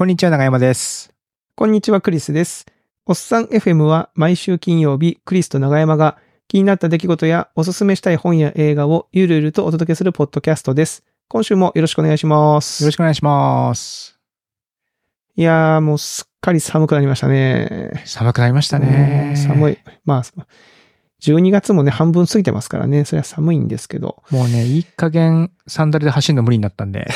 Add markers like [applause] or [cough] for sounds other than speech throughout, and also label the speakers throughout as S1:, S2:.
S1: こんにちは、長山です。
S2: こんにちは、クリスです。おっさん FM は毎週金曜日、クリスと長山が気になった出来事やおすすめしたい本や映画をゆるゆるとお届けするポッドキャストです。今週もよろしくお願いします。
S1: よろしくお願いします。
S2: いやー、もうすっかり寒くなりましたね。
S1: 寒くなりましたね。
S2: 寒い。まあ、12月もね、半分過ぎてますからね、それは寒いんですけど。
S1: もうね、いい加減サンダルで走るの無理になったんで。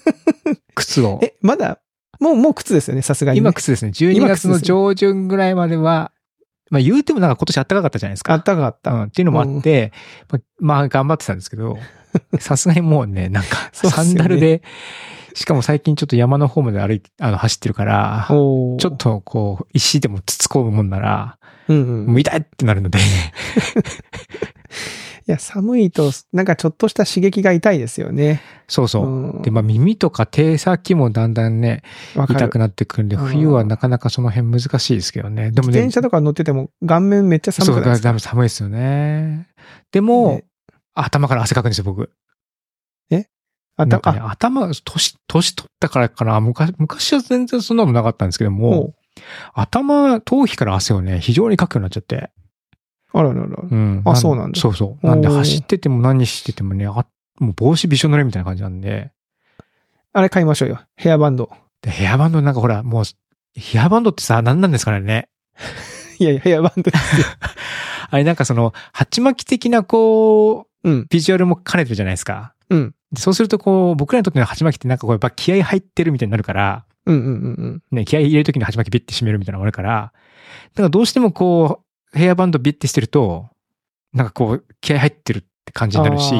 S1: [laughs] 靴を。
S2: え、まだ、もう、もう靴ですよね、さすがに、ね。
S1: 今靴ですね。12月の上旬ぐらいまでは、まあ言うてもなんか今年暖かかったじゃないですか。
S2: あったかかった。
S1: うん、っていうのもあって、まあ、まあ頑張ってたんですけど、[laughs] さすがにもうね、なんか、サンダルで、しかも最近ちょっと山の方まで歩いて、あの、走ってるから、ちょっ、とこう、石でもつつこむもんなら、
S2: うんうん。
S1: もう痛いってなるので、
S2: い [laughs] や、寒いと、なんかちょっとした刺激が痛いですよね。
S1: そうそう。
S2: うん
S1: で、まあ耳とか手先もだんだんね、痛くなってくるんで、
S2: うん
S1: 冬はなかなかその辺難しいですけどね。でもね、
S2: 自転車とか乗ってても顔面めっちゃ寒い？ですか
S1: だ寒いですよね。でも、
S2: ね
S1: 頭から汗かくんですよ、僕。
S2: あた
S1: なんかね、頭、年、年取ったからかな、昔、昔は全然そんなのなかったんですけども頭、頭皮から汗をね、非常にかくようになっちゃって。
S2: う、あららら。
S1: うん。
S2: あそうなんだ
S1: そうそう。なんで走ってても何しててもね、あもう帽子びしょ濡れみたいな感じなんで、
S2: あれ買いましょうよ。ヘアバンド。
S1: でヘアバンドなんかほら、もう、ヘアバンドってさ、何なんですかね。[laughs]
S2: いやいや、ヘアバンドですよ。[laughs]
S1: あれなんかその、鉢巻き的なこう、
S2: うん。
S1: ビジュアルも兼ねてるじゃないですか。
S2: うん。
S1: でそうするとこう、僕らにとっての鉢巻きってなんかこう、やっぱ気合入ってるみたいになるから、
S2: うんうんうんうん。
S1: ね、気合入れるときに鉢巻きビッて締めるみたいなのがあるから、だからどうしてもこう、ヘアバンドビッてしてると、なんかこう、気合入ってるって感じになるし、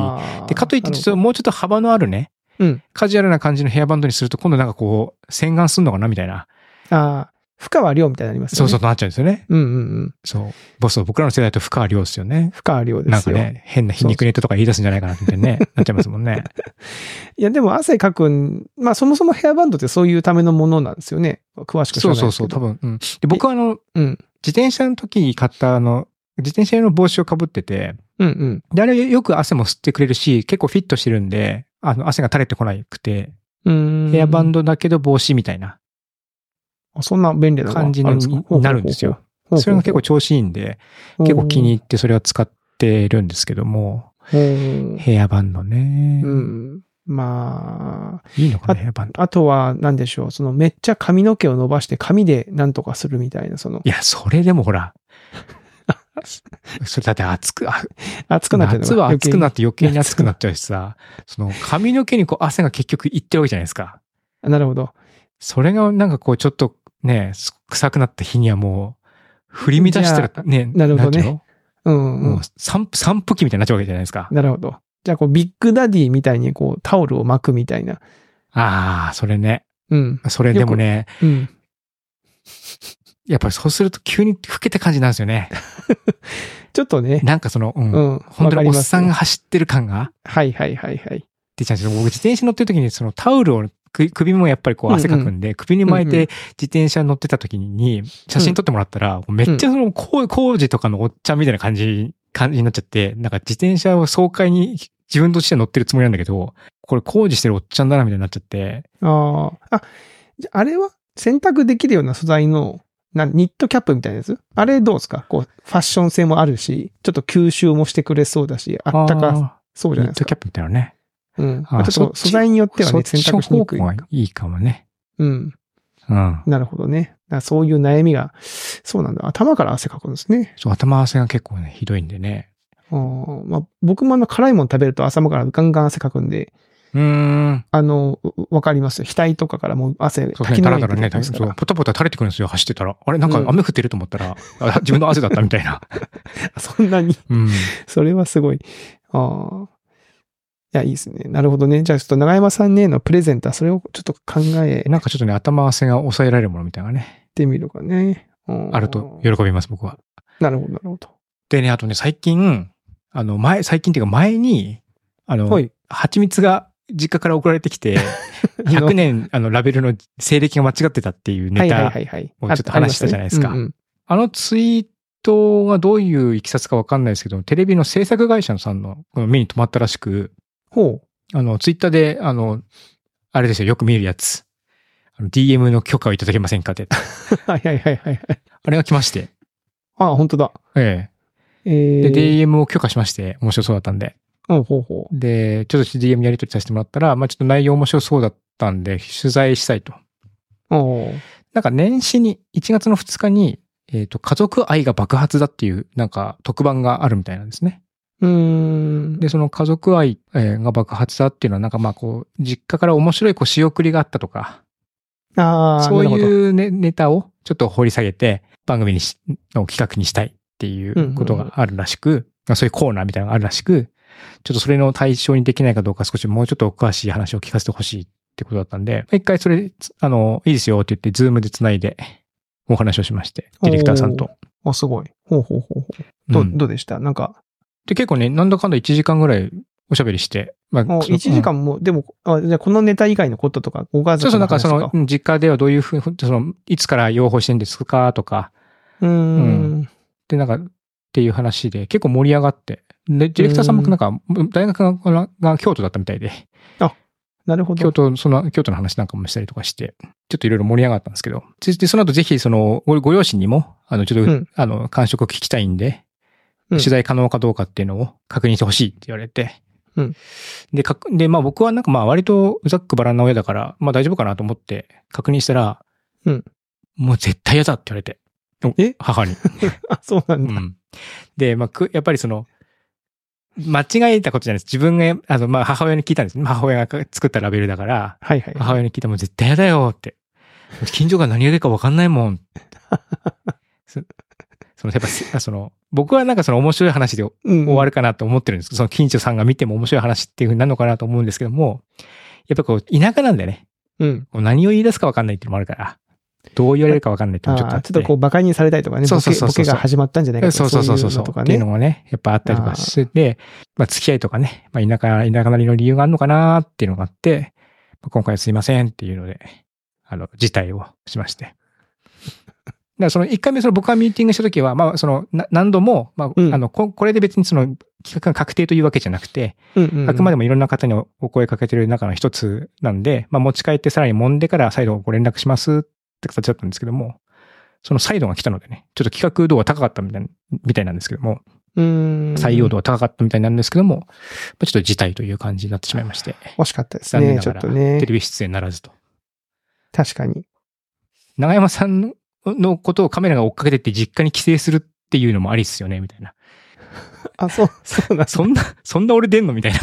S1: で、かといってちょっともうちょっと幅のあるね、
S2: うん。
S1: カジュアルな感じのヘアバンドにすると、今度なんかこう、洗顔すんのかなみたいな。
S2: ああ、深川亮みたいになりますよね。
S1: そうそうとなっちゃうんですよね。
S2: う。うんうんうん。
S1: そう。ボス、僕らの世代だと深川亮ですよね。
S2: 深川亮ですよ。
S1: なんかね、変な皮肉ネタとか言い出すんじゃないかなってね、なっちゃいますもんね。[laughs]
S2: いや、でも汗かくん、まあそもそもヘアバンドってそういうためのものなんですよね。詳しく知らない。
S1: そうそうそう、多分。うん。で、僕はあの、
S2: うん。
S1: 自転車の時に買ったあの、自転車用の帽子をかぶってて、
S2: うんうん。
S1: で、あれよく汗も吸ってくれるし、結構フィットしてるんで、あの、汗が垂れてこなくて、
S2: うーん。
S1: ヘアバンドだけど帽子みたいな
S2: あそんな便利な
S1: 感じになるんですよ。。それが結構調子いいんで、結構気に入ってそれは使ってるんですけども、
S2: うん
S1: ヘアバンドね。
S2: うん。ま
S1: いいのかな、
S2: あ
S1: ヘアバンド。
S2: あ、あとは、なんでしょう？その、めっちゃ髪の毛を伸ばして髪でなんとかするみたいな、その
S1: い、や、それでもほら、[laughs] それだって暑く、あ
S2: 熱くなってるの
S1: 夏は暑くな
S2: っ
S1: って余計に暑くなっちゃうしさ、その髪の毛にこう汗が結局いってるわけじゃないですか。
S2: て。なるほど。
S1: それがなんかこうちょっとね、臭くなった日にはもう、振り乱したらね、
S2: なるほどね
S1: うの
S2: うん、う
S1: もうん散布、散布機みたいになっちゃうわけじゃないですか。
S2: なるほど。じゃあ、こう、ビッグダディみたいに、こう、タオルを巻くみたいな。
S1: ああ、それね。
S2: うん。
S1: それでもね、
S2: うん。[laughs]
S1: やっぱりそうすると急に老けた感じになるんですよね。[laughs]
S2: ちょっとね。
S1: なんかその、うん。
S2: うん。
S1: 本当におっさんが走ってる感が
S2: はいはいはいはい。
S1: 出ちゃうんですよ。僕自転車乗ってる時にそのタオルを首首もやっぱりこう汗かくんで、首に巻い
S2: うんうん。
S1: て自転車乗ってた時に写真撮ってもらったら、めっちゃその工工事とかのおっちゃんみたいな感じ、感じになっちゃって、なんか自転車を爽快に自分として乗ってるつもりなんだけど、これ工事してるおっちゃんだなみたいになっちゃって、
S2: ああ。あ、じゃああれは洗濯できるような素材の、なニットキャップみたいなやつ？あれどうですか？こう、ファッション性もあるし、ちょっと吸収もしてくれそうだし、あったかそうじゃないですか？
S1: ニットキャップみたいなね。
S2: うん。
S1: あ
S2: まあちょっと素材によってはね、選択しにくい
S1: いいかもね。
S2: うん。
S1: うん。
S2: なるほどね。そういう悩みが、そうなんだ。頭から汗かくんですね。
S1: そう、頭汗が結構ね、ひどいんでね。
S2: まあ、僕もあの辛いもの食べると頭からガンガン汗かくんで、
S1: うーん。
S2: あの、うわかりますよ。額とかからもう汗、
S1: そうね、
S2: 滝のように出
S1: だらだらね、そう、
S2: てきますから。
S1: ポタポタ垂れてくるんですよ、走ってたら。あれ、なんか
S2: うん
S1: 雨降ってると思ったら、あ自分の汗だったみたいな。[laughs]
S2: そんなに、
S1: うん。
S2: それはすごい。ああ。いや、いいですね。なるほどね。じゃあちょっと長山さんへのプレゼントはそれをちょっと考え
S1: なんかちょっとね、頭汗が抑えられるものみたいなね、
S2: てみるかね。うん
S1: あると喜びます、僕は。
S2: なるほど、なるほど。
S1: でね、あとね、最近、あの、前、最近っていうか前に、あの、
S2: はい。
S1: 蜂蜜が実家から送られてきて、[laughs] 100年、あの、ラベルの西暦が間違ってたっていうネタ。をちょっと話したじゃないですか
S2: あ
S1: のツイートがどういういきさつかわかんないですけど、テレビの制作会社さんの目に留まったらしく、
S2: ほ
S1: あの、ツイッターで、あの、あれですよ、よく見るやつ。DM の許可をいただけませんかって。
S2: は [laughs] いはいはいはいはい。
S1: あれが来まして。
S2: あ、本当だ。
S1: え
S2: え
S1: え。
S2: ー、
S1: で、DM を許可しまして、面白そうだったんで。
S2: うん、ほうほう。
S1: で、ちょっと DM やり取りさせてもらったら、まあちょっと内容面白そうだったんで、取材したいと。
S2: おー
S1: なんか年始に、1月の2日に、えっ、と、家族愛が爆発だっていう、なんか特番があるみたいなんですね。
S2: うーん。
S1: で、その家族愛えーが爆発だっていうのは、なんかまあこう、実家から面白いこう仕送りがあったとか、
S2: ああ、
S1: そういうネネタをちょっと掘り下げて、番組にし、の企画にしたいっていうことがあるらしく、まあそういうコーナーみたいなのがあるらしく、ちょっとそれの対象にできないかどうか少しもうちょっとお詳しい話を聞かせてほしいってことだったんで、一回それ、つあの、いいですよって言って、ズームで繋いでお話をしまして、ディレクターさんと。
S2: あ、すごい。ほうほうほうほう。どう、
S1: うん
S2: どうでした？なんか、
S1: で、結構ね、なんだかんだ1時間ぐらいおしゃべりして、まあ、
S2: もう
S1: その
S2: 1時間も、でも、あじゃあこのネタ以外のこととか、ご家
S1: そうそう。なんかその、うん実家ではどういうふう、その、いつから養蜂してんですかとか、
S2: うーん。
S1: で、なんか、っていう話で結構盛り上がって、で、ディレクターさんもなんか、大学がが京都だったみたいで、
S2: なるほど。
S1: 京都、その、京都の話なんかもしたりとかして、ちょっといろいろ盛り上がったんですけど、で、でその後ぜひ、その、ごご両親にも、あの、ちょっと、
S2: うん
S1: あの、感触を聞きたいんで、
S2: うん
S1: 取材可能かどうかっていうのを確認してほしいって言われて、
S2: うん
S1: で、かく、で、まあ僕はなんかまあ割とざっくばらんな親だから、まあ大丈夫かなと思って確認したら、
S2: うん
S1: もう絶対嫌だって言われて。
S2: え？
S1: 母に。
S2: あ、[laughs] そうなんだ。
S1: うん。で、まあ、くやっぱりその、間違えたことじゃないです。自分が、あの、まあ、母親に聞いたんですね。母親が作ったラベルだから、
S2: はいはい。
S1: 母親に聞いたらもう絶対嫌だよって。[laughs] 近所が何が出るか分かんないもん。[laughs] そその、やっぱせ、[laughs] その、僕はなんかその面白い話で
S2: うん
S1: 終わるかなと思ってるんですけど、その近所さんが見ても面白い話っていう風になるのかなと思うんですけども、やっぱこう、田舎なんだよね。
S2: うん。
S1: 何を言い出すか分かんないっていうのもあるから、どう言われるか分かんないっていうのもちょっとあっ
S2: ちょっとこう、馬鹿にされたりとかね、
S1: そうそうそう
S2: ボケが始まったんじゃないかとか、
S1: そうそうそうそうそう。っていう
S2: ね。
S1: のもね、やっぱあったりとかして、まあ付き合いとかね、まあ田舎、田舎なりの理由があるのかなっていうのがあって、まあ今回はすいませんっていうので、あの、辞退をしまして。だからその一回目その僕がミーティングした時は、まあそのな何度も、まあ、
S2: うん
S1: あのこ、これで別にその企画が確定というわけじゃなくて、あくまでもいろんな方にお声かけてる中の一つなんで、まあ持ち帰ってさらに揉んでから再度ご連絡しますって形だったんですけども、その再度が来たのでね、ちょっと企画度が高かったみたいなみたいなんですけども、
S2: うーん。
S1: 採用度が高かったみたいなんですけども、まあちょっと辞退という感じになってしまいまして、
S2: 惜しかったですね、ちょ
S1: 残念ながら
S2: っとね
S1: テ。レビ出演ならずと。
S2: 確かに。
S1: 長山さんのことをカメラが追っかけてって実家に帰省するっていうのもありっすよね、みたいな。
S2: あ、そう、そうなんだ
S1: そんな、そんな俺出んのみたいな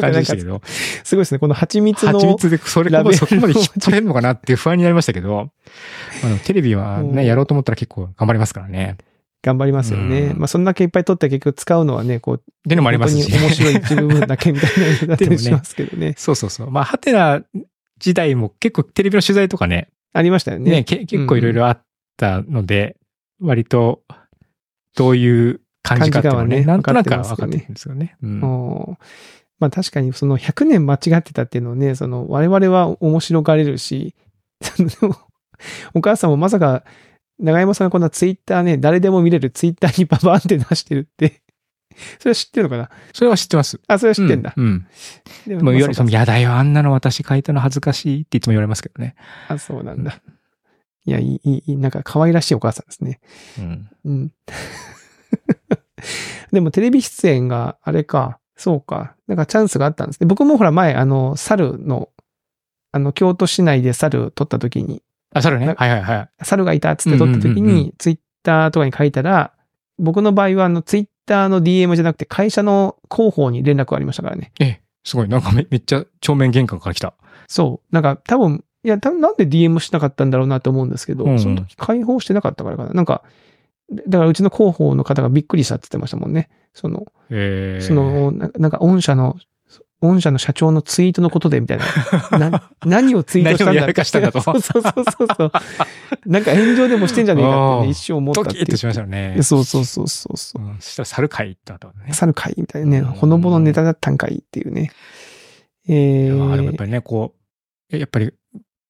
S1: 感じでしたけど。
S2: すごいですね。この蜂蜜の。
S1: 蜂蜜でそれそこまで引っ張れるのかなっていう不安になりましたけど、あのテレビは
S2: うん
S1: ね、やろうと思ったら結構頑張りますからね。
S2: 頑張りますよね。
S1: うん
S2: まあ、そんだけいっぱい撮って結局使うのはね、こう、
S1: っていうのもありますし。
S2: 面白い一部分だけみたいなのだっしますけどね。[laughs]
S1: そうそうそう。まあ、ハテナ時代も結構テレビの取材とかね、
S2: ありましたよね。
S1: ね、け結構いろいろあったので、割と、どういう感じかってね、
S2: ね
S1: なんとなくは
S2: 分かって
S1: るんですよね。うん
S2: まあ確かにその100年間違ってたっていうのをね、その我々は面白がれるし、[laughs] お母さんもまさか長山さんがこんなツイッターね、誰でも見れるツイッターにババーンって出してるって、[laughs] それは知ってるのかな？
S1: それは知ってます。
S2: あ、それは知ってんだ。
S1: うん。うん
S2: で
S1: でも言われ、その、
S2: や
S1: やだよ、あんなの私書いたの恥ずかしいっていつも言われますけどね。
S2: あ、そうなんだ。いや、いい、いいいい、なんか可愛らしいお母さんですね。
S1: うん。
S2: うん。[laughs] でもテレビ出演があれか、そうか。なんかチャンスがあったんですね。僕もほら前、あの、猿の、あの、京都市内で猿撮った時に、
S1: あ、それね。
S2: な
S1: はいはいはい。
S2: 猿がいたっつって撮った時に、ツイッターとかに書いたら、僕の場合はあの、ツイッターの DM じゃなくて会社の広報に連絡がありましたからね。
S1: え、すごい。なんかめめっちゃ正面玄関から来た。
S2: そう。なんか多分、いや、多分なんで DM しなかったんだろうなと思うんですけど、
S1: うん
S2: その時開放してなかったからかな。なんか、だからうちの広報の方がびっくりしたって言ってましたもんね。その、
S1: えー、
S2: その、ななんか、御社の、御社の社長のツイートのことで、みたいな。な [laughs] 何をツイートしたんだ
S1: 何をやらかしたんだと
S2: そうそうそうそうそう。なんか炎上でもしてんじゃねえかってね、一瞬思ったって
S1: ドキッとしましたよね。
S2: そうそうそうそうそう。
S1: うんそしたら猿会ったからね。
S2: 猿会みたいなね、
S1: うん
S2: ほのぼのネタだったんかいっていうね。え
S1: ーでもやっ
S2: ー、
S1: ぱりね、こう、やっぱり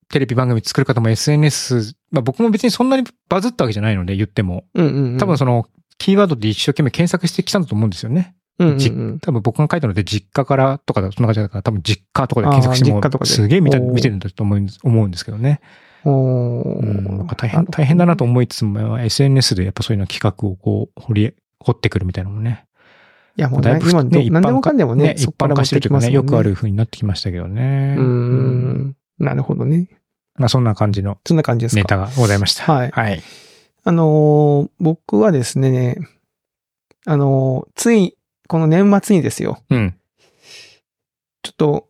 S1: テレビ番組作る方も SNS、まあ僕も別にそんなにバズったわけじゃないので言っても、
S2: うんうんうん。
S1: 多分そのキーワードで一生懸命検索してきたんだと思うんですよね。
S2: うんうん
S1: じ
S2: うん。
S1: 多分僕が書いたので実家からとかだ、そんな感じだから、多分実家とかで検索しても
S2: 実家とか、です
S1: げえ見見てるんだと思うんです思うんですけどね。
S2: おー
S1: うん、なんか大変、大変だなと思いつつも、SNS でやっぱそういうの企画をこう、掘り、掘ってくるみたいなのもね。
S2: いや、もう
S1: だいぶ
S2: ね今、
S1: ね、
S2: 何でもかんでもね、
S1: 一般化してるというかね、よくある風になってきましたけどね。
S2: うーん。なるほどね。
S1: まあそんな感じの
S2: そんな感じですか。
S1: ネタがございました。
S2: はい
S1: はい。
S2: あのー僕はですね、あのーつい、この年末にですよ、
S1: うん。
S2: ちょっと、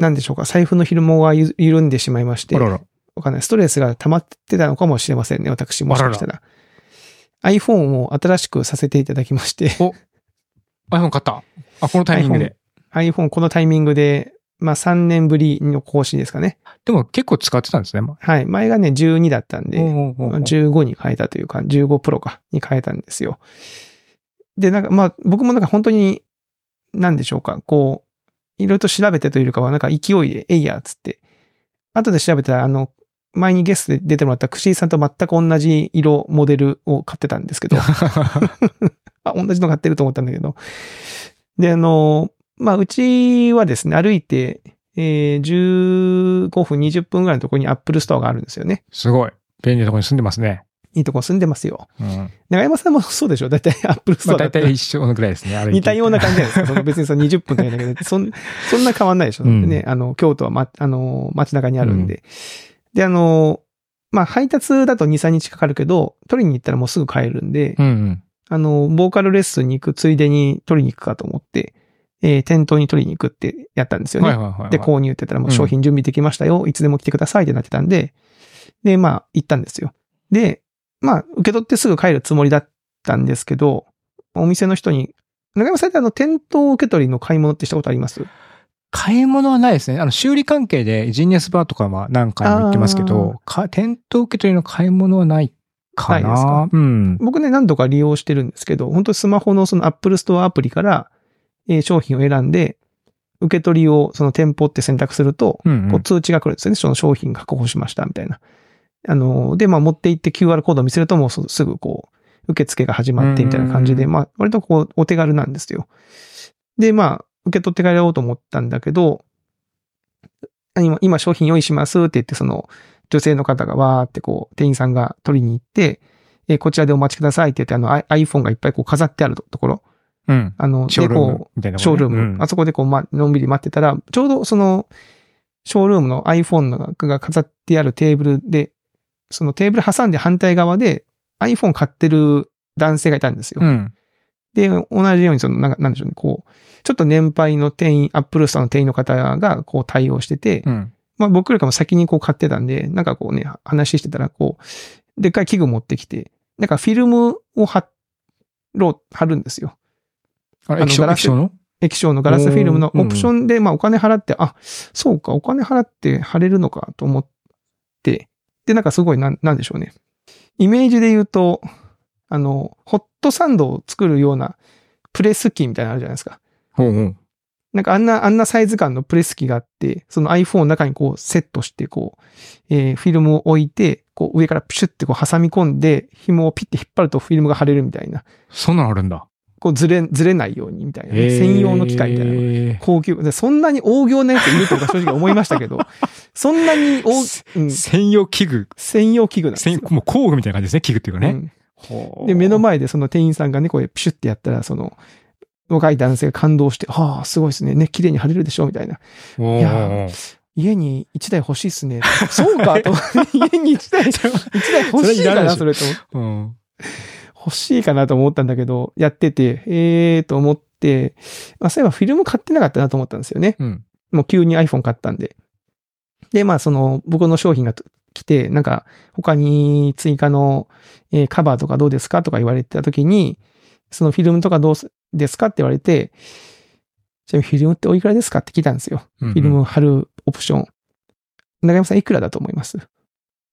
S2: なんでしょうか、財布の紐がゆ緩んでしまいまして、
S1: あらら。
S2: わかんない。ストレスが溜まってたのかもしれませんね、私もしかしたら。iPhone を新しくさせていただきまして、
S1: iPhone 買った。あ、このタイミングで。
S2: iPhone このタイミングで、まあ3年ぶりの更新ですかね。
S1: でも結構使ってたんですね。ま
S2: はい。前がね、12だったんで、
S1: おうおうおう
S2: 15に変えたというか、15プロか、に変えたんですよ。で、なんか、まあ、僕もなんか本当に、なんでしょうか、こう、いろいろと調べてというかは、なんか勢いで、えいや、つって。後で調べたら、あの、前にゲストで出てもらったクシーさんと全く同じ色、モデルを買ってたんですけど、[laughs] [laughs] あ、同じの買ってると思ったんだけど。で、あの、まあ、うちはですね、歩いて、えー、15分、20分ぐらいのところにアップルストアがあるんですよね。
S1: すごい。便利なところに住んでますね。
S2: いいとこ住んでますよ。
S1: うん。
S2: 長山さんもそうでしょ？だいたいアップルストアだったらまあ大
S1: 体一緒のぐらいですね。
S2: 似たような感じじゃないですか。その別にその20分とかだけで、そん、[laughs] そんな変わんないでしょ、
S1: うん
S2: ね。あの、京都はま、あの、街中にあるんで。で、あの、まあ、配達だと2、3日かかるけど、取りに行ったらもうすぐ買えるんで、
S1: うんうん。
S2: あの、ボーカルレッスンに行くついでに取りに行くかと思って、えー店頭に取りに行くってやったんですよね。
S1: はいはいはいはい。
S2: で、購入って言ったらもう商品準備できましたよ。いつでも来てくださいってなってたんで、で、まあ、行ったんですよ。で、まあ、受け取ってすぐ帰るつもりだったんですけど、お店の人に、中山さんってあの、店頭受け取りの買い物ってしたことあります？
S1: 買い物はないですね。あの、修理関係でジーニアスバーとかは何回も行ってますけど、か店頭受け取りの買い物はないかな。
S2: ないですか？
S1: うん。
S2: 僕ね、何度か利用してるんですけど、本当にスマホのその Apple Store アプリから、えー商品を選んで、受け取りをその店舗って選択すると。こうん通知が来るんですよね。その商品確保しました、みたいな。あの、で、まあ持って行って QR コードを見せるともうすすぐこう、受付が始まってみたいな感じで、
S1: うん
S2: まあ割とこう、お手軽なんですよ。で、まあ、受け取って帰ろうと思ったんだけど、あ今、今商品用意しますって言って、その、女性の方がわーってこう、店員さんが取りに行って、えーこちらでお待ちくださいって言って、あの、アイ iPhone がいっぱいこう飾ってあるところ。
S1: うん。
S2: あの、
S1: ショールームみたいな、
S2: ショールーム。
S1: うん
S2: あそこでこう、ま、のんびり待ってたら、ちょうどその、ショールームの iPhone のが飾ってあるテーブルで、そのテーブル挟んで反対側で iPhone 買ってる男性がいたんですよ。
S1: うん。
S2: で、同じようにその、なんかなんでしょうね、こう、ちょっと年配の店員、アップルストアの店員の方がこう対応してて、
S1: うん。
S2: まあ僕よりかも先にこう買ってたんで、なんかこうね、話してたらこう、でっかい器具持ってきて、なんかフィルムを貼ろう、貼るんですよ。
S1: あ液晶、
S2: あのガラス
S1: 液晶の？
S2: 液晶のガラスフィルムのオプションで、まあお金払って、あ、そうか、お金払って貼れるのかと思って、で、なんかすごいなん、なんでしょうね。イメージで言うと、あの、ホットサンドを作るようなプレス機みたいなのあるじゃないですか。
S1: ほうほう。
S2: なんかあんな、あんなサイズ感のプレス機があって、その iPhone の中にこうセットして、こう、えーフィルムを置いて、こう上からプシュってこう挟み込んで、紐をピッて引っ張るとフィルムが貼れるみたいな。
S1: そんなのあるんだ。
S2: こうずれ、ずれないようにみたいなね、専用の機械みたいな。高級。でそんなに大行なやついるとか正直思いましたけど、[laughs] そんなに大、うん、
S1: 専用器具。
S2: 専用器具なんですよ
S1: 専。もう工具みたいな感じですね、器具っていうかね。
S2: うんで、目の前でその店員さんがね、こうピシュってやったら、その、若い男性が感動して、ああ、すごいですね。ね、綺麗に貼れるでしょみたいな。いや家に一台欲しいっすね。そうかと。[laughs] 家に一台、一台欲しいかな、そ
S1: そ
S2: れと。
S1: うん。
S2: 欲しいかなと思ったんだけど、やってて、ええーと思って、まあ、そういえばフィルム買ってなかったなと思ったんですよね。
S1: うん。
S2: もう急に iPhone 買ったんで。で、まあその僕の商品が来て、なんか他に追加の、えーカバーとかどうですかとか言われた時に、そのフィルムとかどうすですかって言われて、ちなみにフィルムっておいくらですかって聞いたんですよ。
S1: フ
S2: フィルム貼るオプション。長山さんいくらだと思います？フ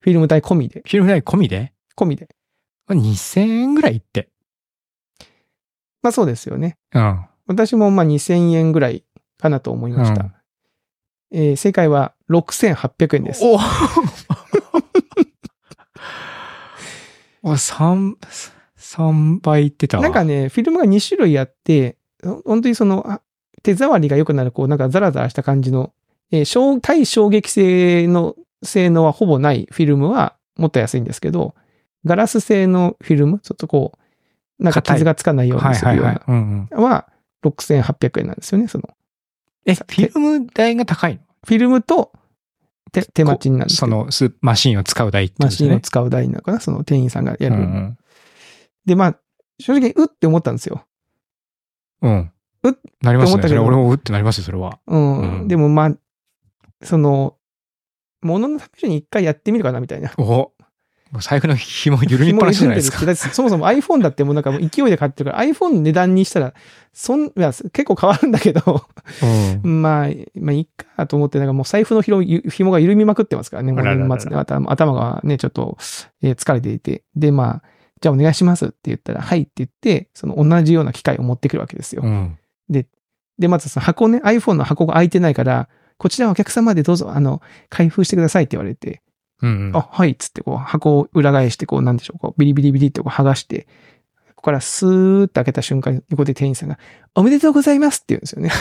S2: ィルム代込みで。
S1: フィルム代込みで？
S2: 込みで。
S1: 2000円ぐらいって。
S2: まあそうですよね。
S1: うん。
S2: 私もまあ2000円ぐらいかなと思いました。
S1: うん
S2: えー正解は6800円です。
S1: おお [laughs] 三三倍いってたわ。
S2: なんかね、フィルムが2種類あって、ほ本当にその、あ手触りが良くなる、こう、なんかザラザラした感じの、えー衝対衝撃性の性能はほぼないフィルムはもっと安いんですけど、ガラス製のフィルム、ちょっとこう、なんか傷がつかないよう
S1: はい
S2: にするような
S1: はいはい。うんうん。
S2: は、6800円なんですよね、その。
S1: え、フィルム代が高いの？
S2: フィルムと手手待ちになる
S1: そのスマシンを使う代ってこと
S2: マ。シンを使う台なのかな？その店員さんがやる。
S1: うんうん
S2: で、まあ、正直、うって思ったんですよ。
S1: うん。
S2: うっ
S1: なりますね。それ
S2: って思ったけど
S1: 俺もうってなりますよ、それは。
S2: うん。
S1: うん
S2: でもまあ、その、ものの試しに一回やってみるかなみたいな。
S1: お財布の紐緩みっぱなしじゃないですか。
S2: そもそも iPhone だってもうなんかもう勢いで買ってるから、iPhone の値段にしたら、そん、いや、結構変わるんだけど、
S1: うん。[laughs]
S2: まあ、まあ、いいかと思って、なんかもう財布の紐紐が緩みまくってますからね、もう年末で頭頭がね、ちょっと、えー疲れていて。で、まあ、じゃあお願いしますって言ったら、はいって言って、その同じような機械を持ってくるわけですよ。
S1: うん。
S2: で、まずその箱ね、iPhone の箱が開いてないから、こちらはお客様でどうぞ、あの、開封してくださいって言われて、
S1: うん。
S2: あ、はいっつってこう、箱を裏返して、こう、なんでしょう、こう、ビリビリビリってこう剥がして、ここからスーッと開けた瞬間に、横で店員さんが、おめでとうございますって言うんですよね。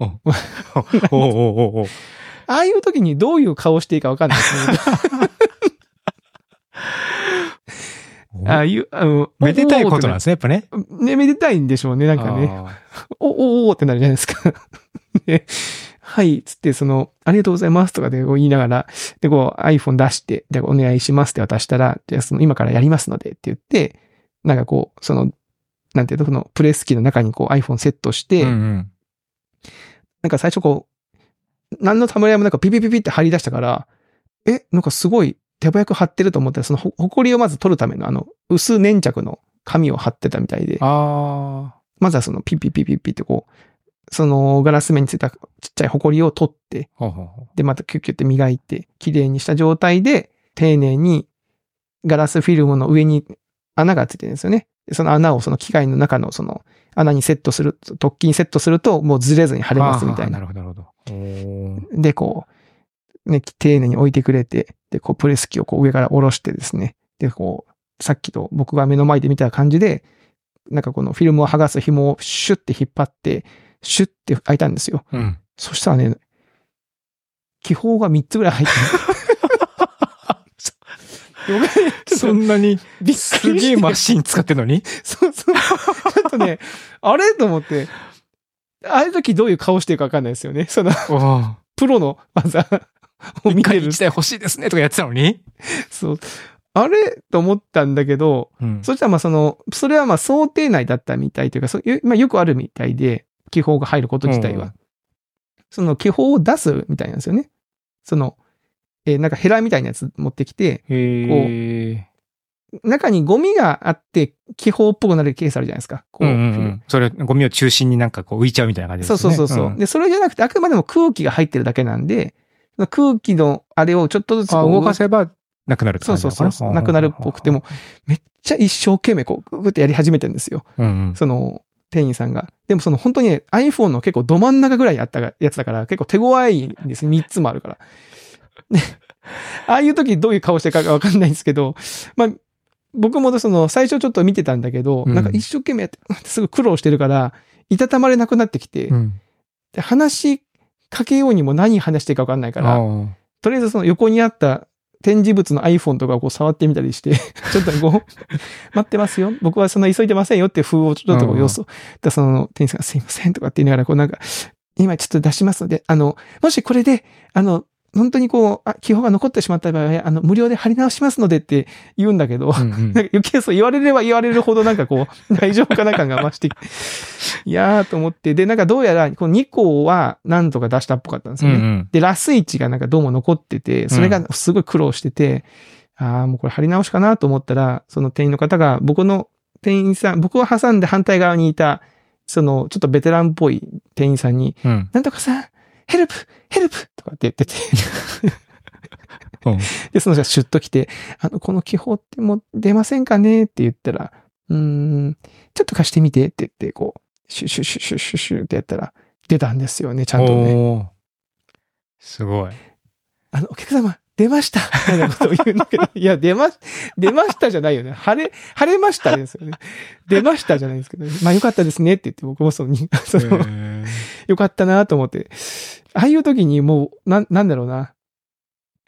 S2: [laughs]
S1: おおおおお
S2: ああいう時にどういう顔していいかわかんないですね。[laughs] ああいう、あの、
S1: めでたいことなんですね、やっぱね。
S2: ね、めでたいんでしょうね、なんかね。
S1: あ
S2: お、お、おってなるじゃないですか。で、[laughs] はい、つって、その、ありがとうございますとかでこう言いながら、で、こう iPhone 出して、で、お願いしますって渡したら、じゃあその今からやりますのでって言って、なんかこう、その、なんていうの、このプレス機の中にこう iPhone セットして、
S1: ーうんうん。
S2: なんか最初こう、何のためらいもなんかピピピピって貼り出したから、え、なんかすごい手早く貼ってると思ったら、そのほ、ほこりをまず取るためのあの、薄粘着の紙を貼ってたみたいで、
S1: あ
S2: まずはそのピピピピピってこう、そのガラス面についたちっちゃいホコリを取って、で、またキュッキュって磨いて、綺麗にした状態で、丁寧にガラスフィルムの上に穴がついてるんですよね。でその穴をその機械の中のその穴にセットする、突起にセットするともうずれずに貼れますみたいな
S1: な。るほど、なるほど。
S2: で、こう、ね、丁寧に置いてくれて、で、こう、プレス機をこう上から下ろしてですね、で、こう、さっきと僕が目の前で見た感じで、なんかこのフィルムを剥がす紐をシュッて引っ張って、シュッて開いたんですよ。
S1: うん。
S2: そしたらね、気泡が3つぐらい入って [laughs]
S1: そんなに、
S2: びっくり
S1: すげえマシン使ってんのに？
S2: そうそう。ちょっとね、[laughs] あれと思って、ああいう時どういう顔してるかわかんないですよね。その、プロの技を見てる
S1: 一回欲しいですねとかやってたのに？
S2: そう。あれと思ったんだけど、
S1: うん
S2: そしたらまあその、それはまあ想定内だったみたいというか、そまあよくあるみたいで、気泡が入ること自体は。
S1: うん
S2: その気泡を出すみたいなんですよね。その、えーなんかヘラみたいなやつ持ってきて、
S1: へえ。
S2: 中にゴミがあって気泡っぽくなるケースあるじゃないですか。こ
S1: うんうんうん。それ、ゴミを中心になんかこう浮いちゃうみたいな感じですね。
S2: そうそうそうそう、
S1: ん
S2: で、それじゃなくてあくまでも空気が入ってるだけなんで、空気のあれをちょっとずつ
S1: 動かせばなくなる
S2: そうそうそうなくなるっぽくても。めっちゃ一生懸命こう、グーってやり始めてるんですよ。
S1: うんうん。
S2: その、店員さんが。でもその本当にね、iPhone の結構ど真ん中ぐらいやったやつだから、結構手強いんですね。3つもあるから。で [laughs] ああいう時どういう顔してるかわかんないんですけど、まあ、僕もその、最初ちょっと見てたんだけど、
S1: うん
S2: なんか一生懸命やって、すぐ苦労してるから、いたたまれなくなってきて、
S1: うん。
S2: で話しかけようにも何話していいかわかんないから、とりあえずその横にあった展示物の iPhone とかをこう触ってみたりして、[laughs] ちょっとこう、[laughs] 待ってますよ。僕はそんな急いでませんよって風をちょっとこ
S1: う
S2: うん様子を。でその店員さんがすいませんとかって言いながら、こうなんか、今ちょっと出しますので、あの、もしこれで、あの、本当にこう、あ、気泡が残ってしまった場合は、あの、無料で貼り直しますのでって言うんだけど、
S1: うんうん [laughs]
S2: なんか余計そう言われれば言われるほどなんかこう、[laughs] 大丈夫かな感が増して [laughs] いやーと思って、で、なんかどうやら、この2個はなんとか出したっぽかったんですよね。
S1: うんうん。
S2: で、ラスイチがなんかどうも残ってて、それがすごい苦労してて、ああ、もうこれ貼り直しかなと思ったら、その店員の方が僕の店員さん、僕を挟んで反対側にいた、そのちょっとベテランっぽい店員さんに、
S1: うん。
S2: なんとかさん、ヘルプヘルプとかって言ってて、
S1: うん
S2: で、その人がシュッと来て、あの、この気泡ってもう出ませんかねって言ったら、うーん、ちょっと貸してみてって言って、こう、シュシュシュシュシュシュってやったら、出たんですよね、ちゃんとね。
S1: すごい。
S2: あの、お客様、出ましたみたいなことを言うんだけど、いや、出ま、出ましたじゃないよね。晴れ、晴れましたですよね。出ましたじゃないですけど、ね、まあよかったですねって言って僕もその、その、よかったなと思って。ああいう時にもう、なん、なんだろうな。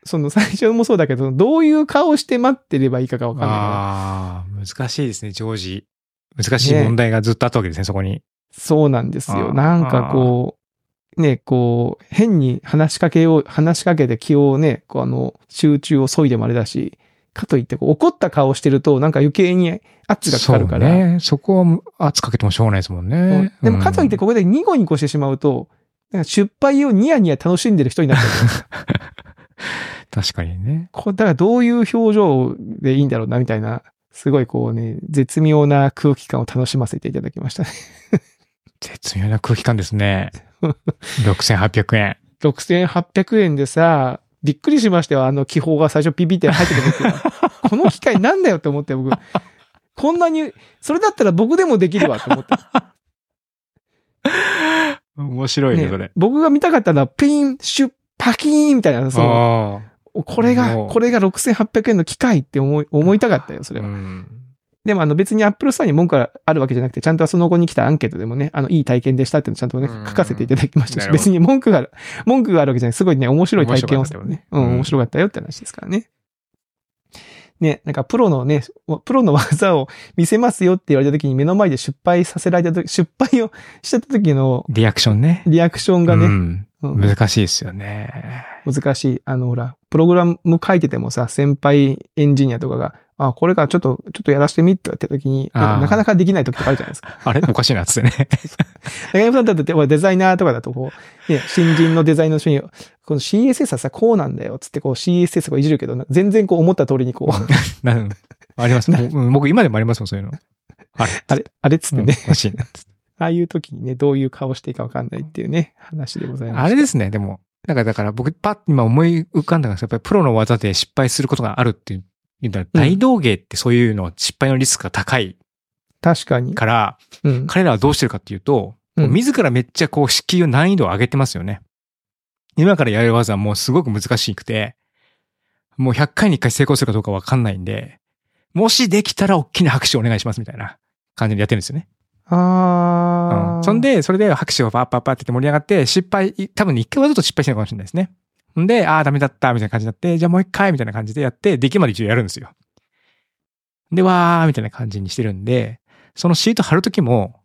S2: その最初もそうだけど、どういう顔して待ってればいいかがわかんない。
S1: ああ、難しいですね、常時。難しい問題がずっとあったわけですね、そこに。
S2: そうなんですよ。なんかこう、ね、こう、変に話しかけよう、話しかけて気をね、こうあの、集中を削いでもあれだし、かといって怒った顔してると、なんか余計に圧がかかるから。
S1: そうね。そこは圧かけてもしょうがないですもん
S2: うん
S1: ね。
S2: でもかといって
S1: こ
S2: ここでニコニコしてしまうと、なんか失敗をニヤニヤ楽しんでる人になっちゃう。[laughs]
S1: 確かにね。
S2: こうだからどういう表情でいいんだろうな、みたいな、すごいこうね、絶妙な空気感を楽しませていただきましたね。
S1: 絶妙な空気感ですね。[laughs] 6800円。
S2: 6800円でさ、びっくりしましたよ。あの気泡が最初ピピって入ってくる [laughs] この機械なんだよって思って僕。こんなに、それだったら僕でもできるわって思って。
S1: 面白いね、それ
S2: ね。、僕が見たかったのは、ピン、シュッ、パキーンみたいな、その、
S1: あ
S2: これがこれが6800円の機械って思い、思いたかったよ、そ
S1: あ。
S2: れは。
S1: うん
S2: でもあの別に Apple Store に文句があるわけじゃなくて、ちゃんとその後に来たアンケートでもね、あの、いい体験でしたっていうのをちゃんとね
S1: うん、
S2: 書かせていただきましたし、別に文句がある、文句があるわけじゃない、すごいね、面白い体験を
S1: 面白かったよね。
S2: うん、
S1: うん。
S2: 面白かったよって話ですからね。ね、なんかプロのね、プロの技を見せますよって言われた時に目の前で失敗させられた時、失敗をしちゃった時の
S1: リアクションね。
S2: リアクションがね、
S1: うん。
S2: うん。
S1: 難しいですよね。
S2: 難しい。あの、ほら、プログラム書いててもさ、先輩エンジニアとかが、あ、これからちょっと、ちょっとやらせてみって言った時に、なんかなかできない時とかあるじゃないですか。
S1: あれ？おかしいなっつってね。[laughs]
S2: 中山さんだって、デザイナーとかだと、こう、ね、新人のデザイナーの人に、この CSS はさ、こうなんだよ、つってこう CSS をいじるけど、全然こう思った通りにこう、[laughs]
S1: あります。僕今でもありますもん、そういうの。あれ？
S2: あれ、あれ？っつってね、
S1: うんおかしいなっつって
S2: ああいう時にね、どういう顔していいかわかんないっていうね、話でございます。
S1: あれですね、でも。なんかだから僕パッと今思い浮かんだのが、やっぱりプロの技で失敗することがあるっていう。言ったら大道芸ってそういうの失敗のリスクが高い
S2: 確かに。
S1: から、
S2: うん。
S1: 彼らはどうしてるかっていうと、
S2: うん
S1: 自らめっちゃこう敷居を難易度を上げてますよね。今からやる技はもうすごく難しくて、もう100回に1回成功するかどうかわかんないんで、もしできたら大きな拍手お願いしますみたいな感じでやってるんですよね。
S2: あー。
S1: うんそん、で、それで拍手をパッパッパッって盛り上がって、失敗、多分一回わざと失敗してるかもしれないですね。んで、ああ、ダメだった、みたいな感じになって、じゃあもう一回、みたいな感じでやって、できるまで一応やるんですよ。で、わー、みたいな感じにしてるんで、そのシート貼るときも、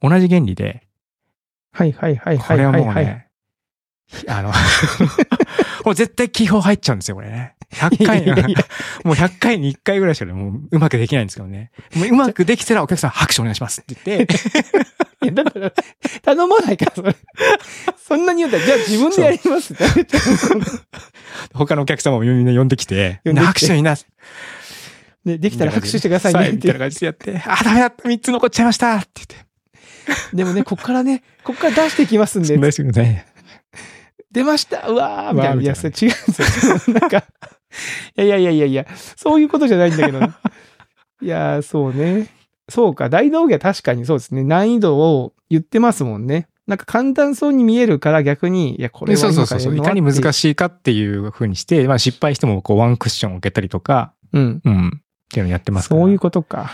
S1: 同じ原理で、
S2: はいはいはい
S1: こ
S2: はい
S1: れはもうね。あの、[laughs] もう絶対気泡入っちゃうんですよ、これね。100回もう100回に1回ぐらいしかね、もううまくできないんですけどね。もううまくできたらお客さん拍手お願いしますって言って、[laughs]
S2: いや、だから、頼まないから、それ。そんなに言うんだら、じゃあ自分でやりますって。
S1: 他のお客様もみんな呼んできて、
S2: きて
S1: 拍手にな、
S2: ね、できたら拍手してくださいねって
S1: みたいな。感じでやって、あ、ダメだった、3つ残っちゃいましたって言って。
S2: でもね、こっからね、こっから出していきますんで、
S1: ですよね。
S2: 出ましたうわーみたいな。いや、それ違うんですよ。なんか、[laughs] いやいやいやいやいや、そういうことじゃないんだけど。[laughs] いやー、そうね。そうか、大道芸は確かにそうですね。難易度を言ってますもんね。なんか簡単そうに見えるから逆に、いや、これは
S1: そうそうそうそう。いかに難
S2: い。
S1: しいかっていう風にして、まあ失敗してもこうワンクッションを受けたりとか、
S2: うん。
S1: うん。っていうのをやってますから。
S2: そういうことか。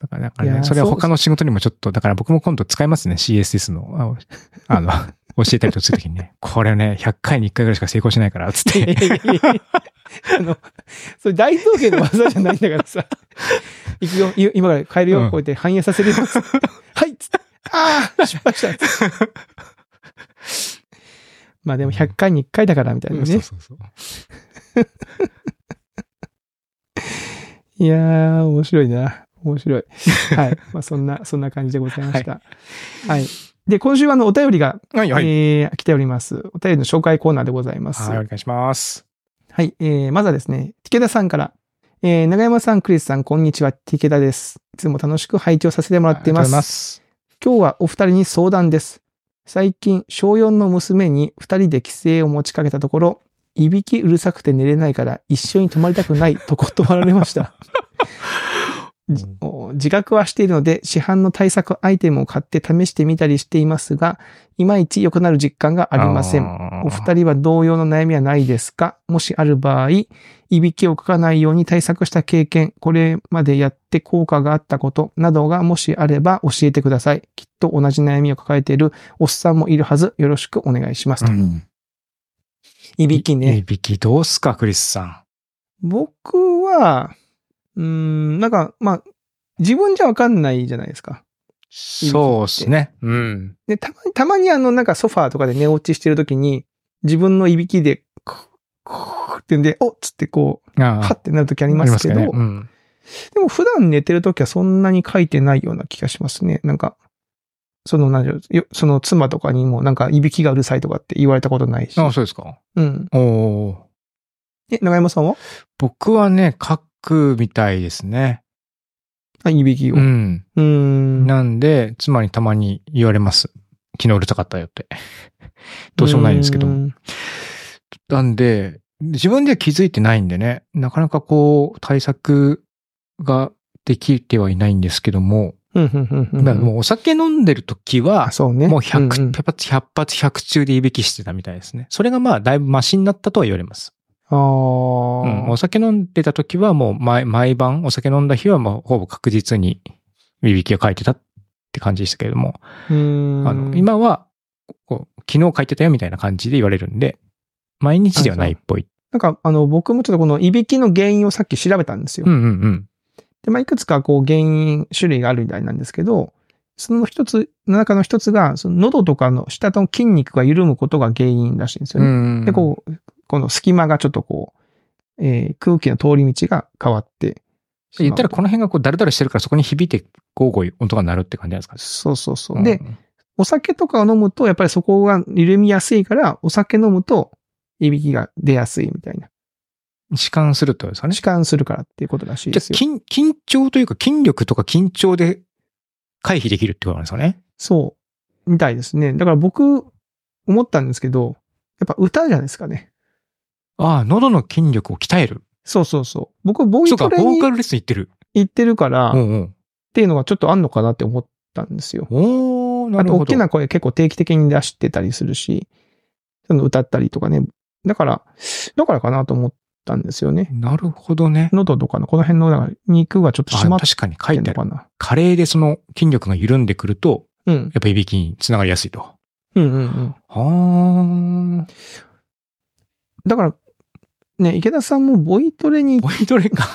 S1: だから、だからね、それは他の仕事にもちょっと、だから僕も今度使いますね、CSS の、ああの、教えたりとするときにね、[laughs] これね、100回に1回ぐらいしか成功しないから、つって。
S2: あの、それ大道芸の技じゃないんだからさ。[laughs] 行くよ、い今から変えるよ、
S1: うん
S2: こうやって反映させるよ。つって [laughs] はいつってああ失敗したまあでも100回に1回だからみたいなね。
S1: そうそうそう。
S2: いやー、面白いな。面白い。はい。まあそんな、そんな感じでございました。はい。で、今週はあの、お便りが、
S1: はい、はい。
S2: えー来ております。お便りの紹介コーナーでございます。
S1: はい、お願いします。
S2: はい、えー、まずはですね、ティケダさんから、えー、長山さん、クリスさん、こんにちは、ティケダです。いつも楽しく拝聴させてもらっています。
S1: ます。
S2: 今日はお二人に相談です。最近、小4の娘に二人で帰省を持ちかけたところ、いびきうるさくて寝れないから一緒に泊まりたくないと断られました。[laughs] じお自覚はしているので、市販の対策アイテムを買って試してみたりしていますが、いまいち良くなる実感がありません。
S1: ん
S2: お二人は同様の悩みはないですか？もしある場合、いびきをかかないように対策した経験、これまでやって効果があったことなどがもしあれば教えてください。きっと同じ悩みを抱えているおっさんもいるはず。よろしくお願いします。と
S1: うん。
S2: いびきね。
S1: いびきどうすか、クリスさん。
S2: 僕は、うーん、なんか、まあ、自分じゃわかんないじゃないですか。
S1: そうですね。うん。
S2: で、たまに、たまにあの、なんかソファーとかで寝落ちしてるときに、自分のいびきで、クッ、クッってんで、おっつってこう、
S1: あ
S2: はってなるときありますけど、
S1: ねうん。
S2: でも普段寝てるときはそんなに書いてないような気がしますね。なんか、その、なんだろうよその妻とかにもなんか、いびきがうるさいとかって言われたことないし。
S1: あそうですか。
S2: うん。
S1: おー
S2: え、長山さんは？
S1: 僕はね、書くみたいですね。
S2: あ、いびきを。
S1: う
S2: うん。
S1: ん。
S2: ーん。
S1: なんで、妻にたまに言われます。昨日うるさかったよって。[laughs] どうしようもないんですけど
S2: う。ん
S1: なんで、自分では気づいてないんでね、なかなかこう、対策ができてはいないんですけども、もうお酒飲んでる時は
S2: あ、、そうね。
S1: もう100、
S2: んん
S1: 100発、100発、100中でいびきしてたみたいですね。それがまあ、だいぶマシになったとは言われます。
S2: ああ、
S1: うん、お酒飲んでた時はもう毎毎晩、お酒飲んだ日はもうほぼ確実にいびきをかいてたって感じでしたけれども。あの、今は、こう昨日書いてたよみたいな感じで言われるんで、毎日ではないっぽい。
S2: なんか、あの、僕もちょっとこのいびきの原因をさっき調べたんですよ。
S1: うんうんうん。
S2: で、まあ、いくつかこう原因、種類があるみたいなんですけど、その一つ、中の一つが、その喉とかの下の筋肉が緩むことが原因らしいんですよね。
S1: うん
S2: で、こう、この隙間がちょっとこう、えー空気の通り道が変わって。
S1: 言ったらこの辺がこうダルダルしてるからそこに響いてゴーゴー音が鳴るって感じなんですか？ね。
S2: そうそうそう。
S1: うん
S2: で、、お酒とかを飲むと、やっぱりそこが緩みやすいから、お酒飲むと、いびきが出やすいみたいな。
S1: 弛緩するってことですかね？
S2: 弛緩するからっていうことらしいですよ。
S1: じゃあ緊、緊張というか筋力とか緊張で回避できるってことなんですかね？
S2: そう。みたいですね。だから僕、思ったんですけど、やっぱ歌じゃないですかね。
S1: ああ、喉の筋力を鍛える。
S2: そうそうそう。僕、ボイ
S1: そうか、
S2: トレに
S1: ボーカルレッスン行ってる。
S2: 行ってるから、っ
S1: うんうん。
S2: ていうのがちょっとあんのかなって思ったんですよ。
S1: おー、な
S2: あと、
S1: るほど。
S2: 大きな声結構定期的に出してたりするし、その歌ったりとかね。だから、だからかなと思ったんですよね。
S1: なるほどね。
S2: 喉とかのこの辺のか肉がちょっと
S1: あ
S2: 締まっ
S1: 確かに書
S2: て
S1: いてある。でその筋力が緩んでくると、
S2: うん。
S1: やっぱいびきにつながりやすいと。
S2: うんうんうん。
S1: はあ。
S2: だから、ね、池田さんもボイトレに
S1: ボイトレか。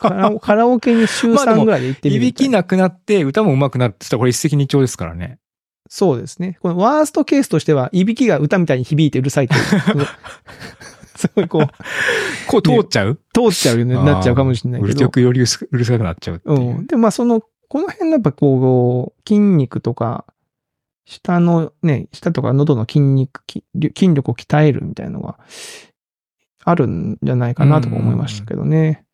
S2: カラオカラオケに週
S1: まあでも
S2: 3ぐらいで行ってみ
S1: いび
S2: るみたいな。
S1: きなくなって歌も上手くなるってたらこれ一石二鳥ですからね。
S2: そうですね。このワーストケースとしては、いびきが歌みたいに響いてうるさいという。[laughs] すごいこう、
S1: こう通っちゃう？
S2: 通っちゃうようになっちゃうかもしれないうけど
S1: るよ。くよりうるさくなっちゃうっていう。
S2: うん。で、まあその、この辺のやっぱこう、筋肉とか、下のね、下とか喉の筋肉、き筋力を鍛えるみたいなのが、あるんじゃないかなとか思いましたけどね。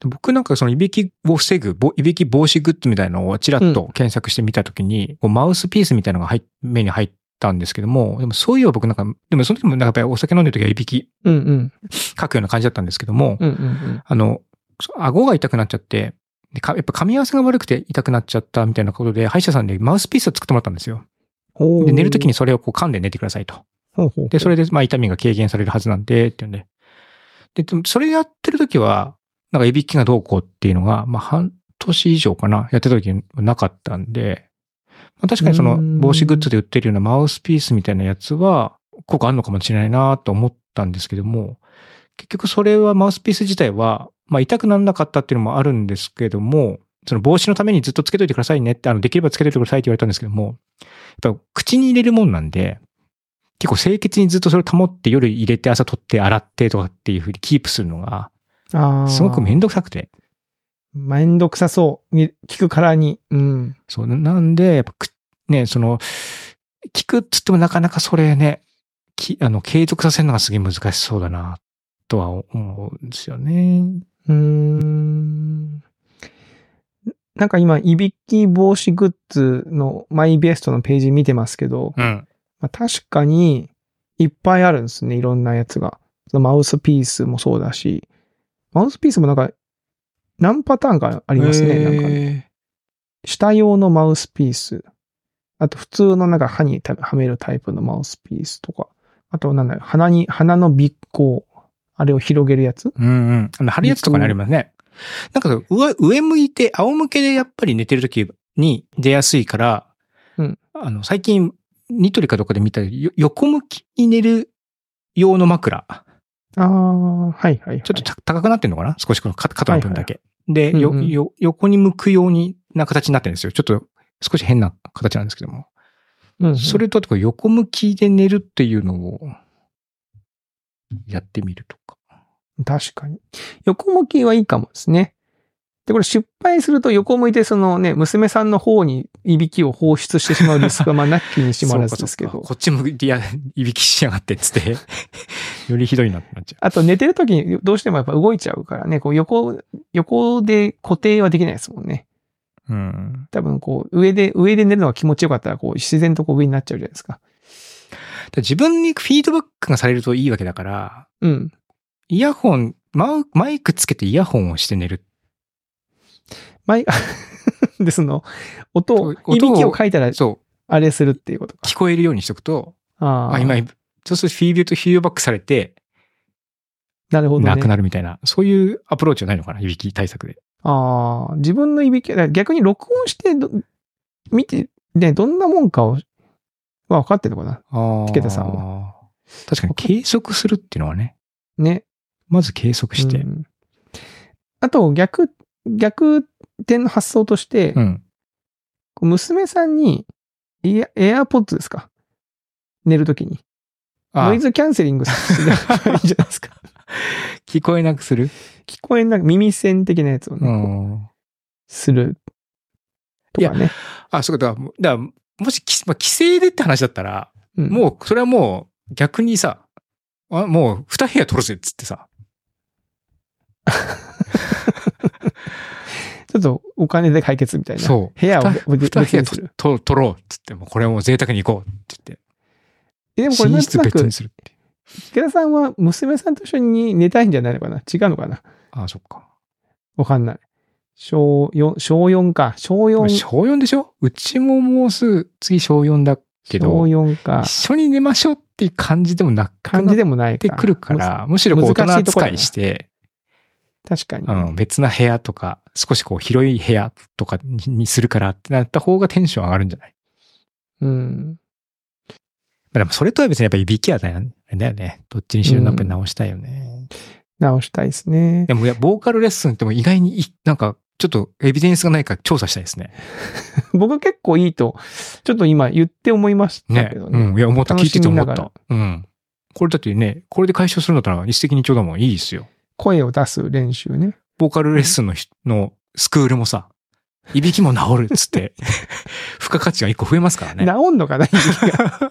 S1: 僕なんかそのいびきを防ぐ、ぼいびき防止グッズみたいなのをちらっと検索してみたときに、こうマウスピースみたいなのが目に入ったんですけども、でもそういえば僕なんか、でもその時もなんかやっぱりお酒飲んでる時はいびき
S2: うんうん。
S1: かくような感じだったんですけども、
S2: うんうん
S1: あの、顎が痛くなっちゃって、でかやっぱ噛み合わせが悪くて痛くなっちゃったみたいなことで、歯医者さんでマウスピースを作ってもらったんですよ。
S2: うん。
S1: で、寝るとき
S2: に、
S1: にそれをこう噛んで寝てくださいと。
S2: ほうほう
S1: で、それでまあ痛みが軽減されるはずなんで、っていうんで。で、でもそれやってるときは、なんかいびきがどうこうっていうのが、まあ半年以上かな、やってたときなかったんで、まあ、確かにその
S2: うん。
S1: 防止グッズで売ってるようなマウスピースみたいなやつは、効果あるのかもしれないなと思ったんですけども、結局それはマウスピース自体は、まあ痛くならなかったっていうのもあるんですけども、その防止のためにずっとつけといてくださいねって、あの、できればつけといてくださいって言われたんですけども、やっぱ口に入れるもんなんで、結構清潔にずっとそれを保って夜入れて朝取って洗ってとかっていうふうにキープするのが、すごくめんどくさくて。
S2: めんどくさそう。に聞くからに。うん。
S1: そう、なんで、やっぱく、ね、その、聞くっつってもなかなかそれね、き、あの、継続させるのがすげえ難しそうだな、とは思うんですよね。
S2: うーん。なんか今、いびき防止グッズのマイベストのページ見てますけど、
S1: うん。
S2: まあ、確かにいっぱいあるんですね。いろんなやつが。そのマウスピースもそうだし、マウスピースもなんか、何パターンかありますね。なんかね
S1: ね。
S2: 下用のマウスピース。あと普通のなんか歯にはめるタイプのマウスピースとか。あとなんだろう、鼻に、鼻の鼻孔。あれを広げるやつ
S1: うんうん。あの、貼るやつとかにありますね。なんか上、上向いて、仰向けでやっぱり寝てる時に出やすいから、
S2: うん
S1: あの、最近、ニトリかどこかで見たよ横向きに寝る用の枕。
S2: ああ、はいはい、はい。
S1: ちょっとた高くなってんのかな？少しこの肩肩の分だけ。で、
S2: うんうん
S1: よ、よ、横に向くようにな形になってるんですよ。ちょっと少し変な形なんですけども。
S2: うんうん
S1: それと横向きで寝るっていうのをやってみるとか。
S2: 確かに。横向きはいいかもですね。で、これ失敗すると横向いてそのね、娘さんの方にいびきを放出してしまうリスクは [laughs] まあなきにしもあらずですけど。
S1: こっち向いてや、いびきしやがってっつって、[laughs] よりひどいなってなっちゃ
S2: あと寝てる時にどうしてもやっぱ動いちゃうからね、こう横、横で固定はできないですもんね。
S1: う。うん。
S2: 多分こう、上で、上で寝るのが気持ちよかったら、こう、自然とこう上になっちゃうじゃないですか。
S1: で自分にフィードバックがされるといいわけだから、
S2: うん。
S1: イヤホン、マウマイクつけてイヤホンをして寝る。
S2: マイ、[laughs] で、その、音を、いびきを書いたら、
S1: そ
S2: あれするっていうこと。
S1: 聞こえるようにしとくと、
S2: ああ、
S1: あ、今、そうするとフィードとフィードバックされて、
S2: なるほどね。
S1: なくなるみたいな、そういうアプローチはないのかないびき対策で。
S2: ああ、自分のいびき、逆に録音してど、見て、ね、どんなもんかを、は分かってるのかな
S1: ああ。
S2: 池田さんは。
S1: 確かに計測するっていうのはね、
S2: ね。
S1: まず計測して。
S2: うんあと、逆、逆転の発想として、
S1: うん。
S2: 娘さんに、イヤ、エアポッドですか？寝るときに。
S1: あ
S2: ノイズキャンセリングすればいいんじゃないですか。[laughs]
S1: 聞こえなくする？
S2: 聞こえなく、耳栓的なやつをね、する。とかね。
S1: あ、そうか。だから、もしき、まあ、規制でって話だったら、
S2: うん
S1: もう、それはもう、逆にさ、あもう、二部屋取るぜっつってさ。[laughs]
S2: ちょっとお金で解決みたいな。
S1: そう
S2: 部屋を
S1: 二
S2: 別にする。
S1: と取ろうっつって、もうこれはもう贅沢に行こうって言って。
S2: えでもこれなんとなく
S1: 寝室別、にするって。
S2: 池田さんは娘さんと一緒に寝たいんじゃないのかな？違うのかな？
S1: あそっか。
S2: わかんない。小4、小4か。小4、
S1: 小4でしょ？うちももうすぐ次小4だけど、
S2: 小4か
S1: 一。緒に寝ましょうっていう感じでもなく
S2: 感じでもないか。
S1: なってくるから、むしろこう大人扱いして、
S2: 確かに。
S1: うん、別な部屋とか、少しこう広い部屋とかににするからってなった方がテンション上がるんじゃない？
S2: うん。
S1: まあでもそれとは別にやっぱりいびきはだよね。どっちにしろやっぱり直したいよね。
S2: 直したいですね。
S1: でもいや、ボーカルレッスンっても意外にい、なんか、ちょっとエビデンスがないか調査したいですね。[laughs]
S2: 僕結構いいと、ちょっと今言って思いました
S1: ね。
S2: けどね。
S1: うん。いや、思った。聞いてて思った。うん。これだってね、これで解消するんだったら一石二鳥だもん。いいですよ。
S2: 声を出す練習ね。
S1: ボーカルレッスンのひのスクールもさ、[laughs] いびきも治るっつって、[laughs] 付加価値が一個増えますからね。
S2: 治んのかな、いびきが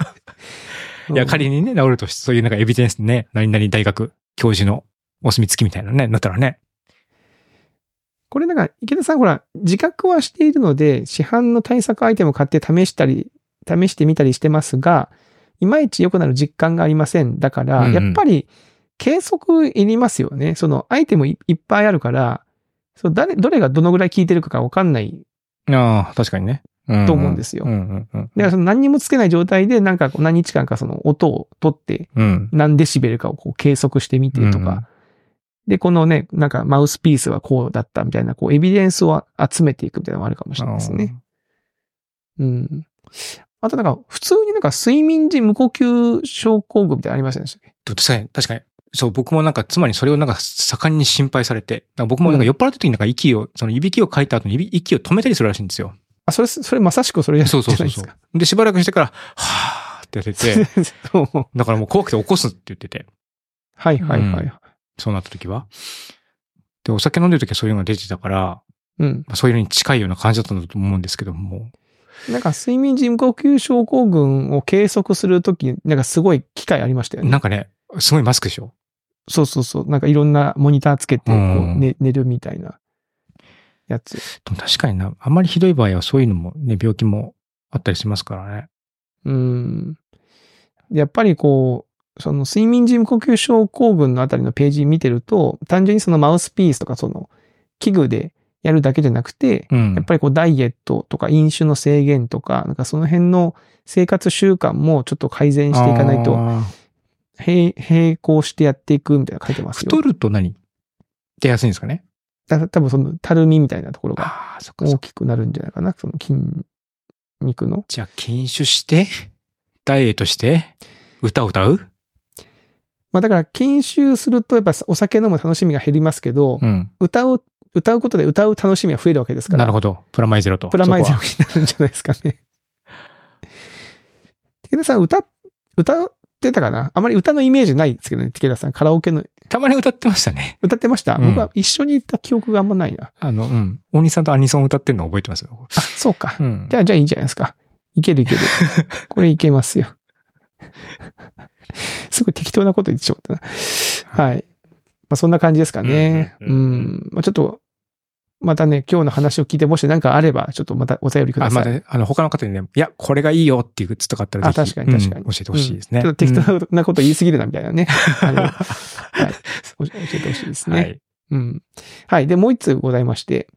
S1: いや、仮にね、治るとそういうなんかエビデンスね、何々大学教授のお墨付きみたいなね、なったらね。
S2: これなんか、池田さんほら、自覚はしているので、市販の対策アイテムを買って試したり、試してみたりしてますが、いまいち良くなる実感がありません。だから、
S1: うんうん
S2: やっぱり、計測いりますよね。その、アイテムいいっぱいあるから、そう誰、どれがどのぐらい効いてるかがわかんない。
S1: ああ、確かにね。うん
S2: と思うんですよ
S1: うんうんうん。
S2: だからその何にもつけない状態で、なんか何日間かその音を取って、
S1: うん。
S2: 何デシベルかをこう計測してみてとか、
S1: うん
S2: で、このね、なんかマウスピースはこうだったみたいな、こうエビデンスを集めていくみたいなのもあるかもしれないですね。うん。あとなんか、普通になんか睡眠時無呼吸症候群みたいなのありませんでしたっけ？
S1: 確かに、確かに。そう、僕もなんか、つまりそれをなんか盛んに心配されて、僕もなんか酔っ払った時になんか息を、そのいびきをかいた後に息を止めたりするらしいんですよ。
S2: あ、それ、それまさしくそれじゃ
S1: そうそうそうそう
S2: じゃないですか。。
S1: で、しばらくしてから、はーってやってて、[laughs]
S2: そう
S1: だからもう怖くて起こすって言ってて、
S2: はいはいはい。
S1: うんそうなった時は。で、お酒飲んでる時はそういうのが出てたから、
S2: うん。
S1: まあそういうのに近いような感じだったんだと思うんですけども。
S2: なんか睡眠時無呼吸症候群を計測するとき、なんかすごい機械ありましたよね。
S1: なんかね、すごいマスクでしょ？
S2: そうそうそう。なんかいろんなモニターつけて、こう、
S1: うん
S2: ね、寝るみたいなやつ。
S1: でも確かにな、あんまりひどい場合はそういうのもね、病気もあったりしますからね。
S2: うん。やっぱりこう、その睡眠時無呼吸症候群のあたりのページ見てると、単純にそのマウスピースとかその器具でやるだけじゃなくて、
S1: うん。
S2: やっぱりこうダイエットとか飲酒の制限とか、なんかその辺の生活習慣もちょっと改善していかないと、並並行してやっていくみたいなの書いてますよ。
S1: 太ると何？出やすいんですかね？
S2: だ多分そのたるみみたいなところが大
S1: か。
S2: きくなるんじゃないかな？その筋肉の。
S1: じゃあ、禁酒して、ダイエットして、歌を歌う？
S2: まあだから研修するとやっぱお酒飲む楽しみが減りますけど、
S1: うん。
S2: 歌う、歌うことで歌う楽しみが増えるわけですから。
S1: なるほど。プラマイゼロと。
S2: プラマイゼロになるんじゃないですかね。[laughs] 武田さん歌、歌ってたかな？あまり歌のイメージないですけどね、武田さん。カラオケの、
S1: はたまに歌ってましたね。
S2: 歌ってました、
S1: うん
S2: 僕は一緒に行った記憶があんまないな。
S1: あの、うん。大西さんとアニソン歌ってるの覚えてますよ。
S2: あ、そうか。
S1: うん
S2: じ。ゃあ、じゃあいいじゃないですか。いけるいける。[laughs] これいけますよ。すごい適当なこと言ってしまったな。はい。まあ、そんな感じですかね。
S1: う
S2: んまあ、ちょっと、またね、今日の話を聞いて、もし何かあれば、ちょっとまたお便りくだ
S1: あ、
S2: さい。
S1: まだ、あの、他の方にね、いや、これがいいよっていうグッズとかあったらぜひ、
S2: あ確かに確かに
S1: うん教えてほしいですね。
S2: ちょっと適
S1: うん
S2: 当なこと言いすぎるな、みたいなね。[laughs] あのはい。教えてほしいですね。
S1: はい。
S2: うん。はい。で、もう一つございまして、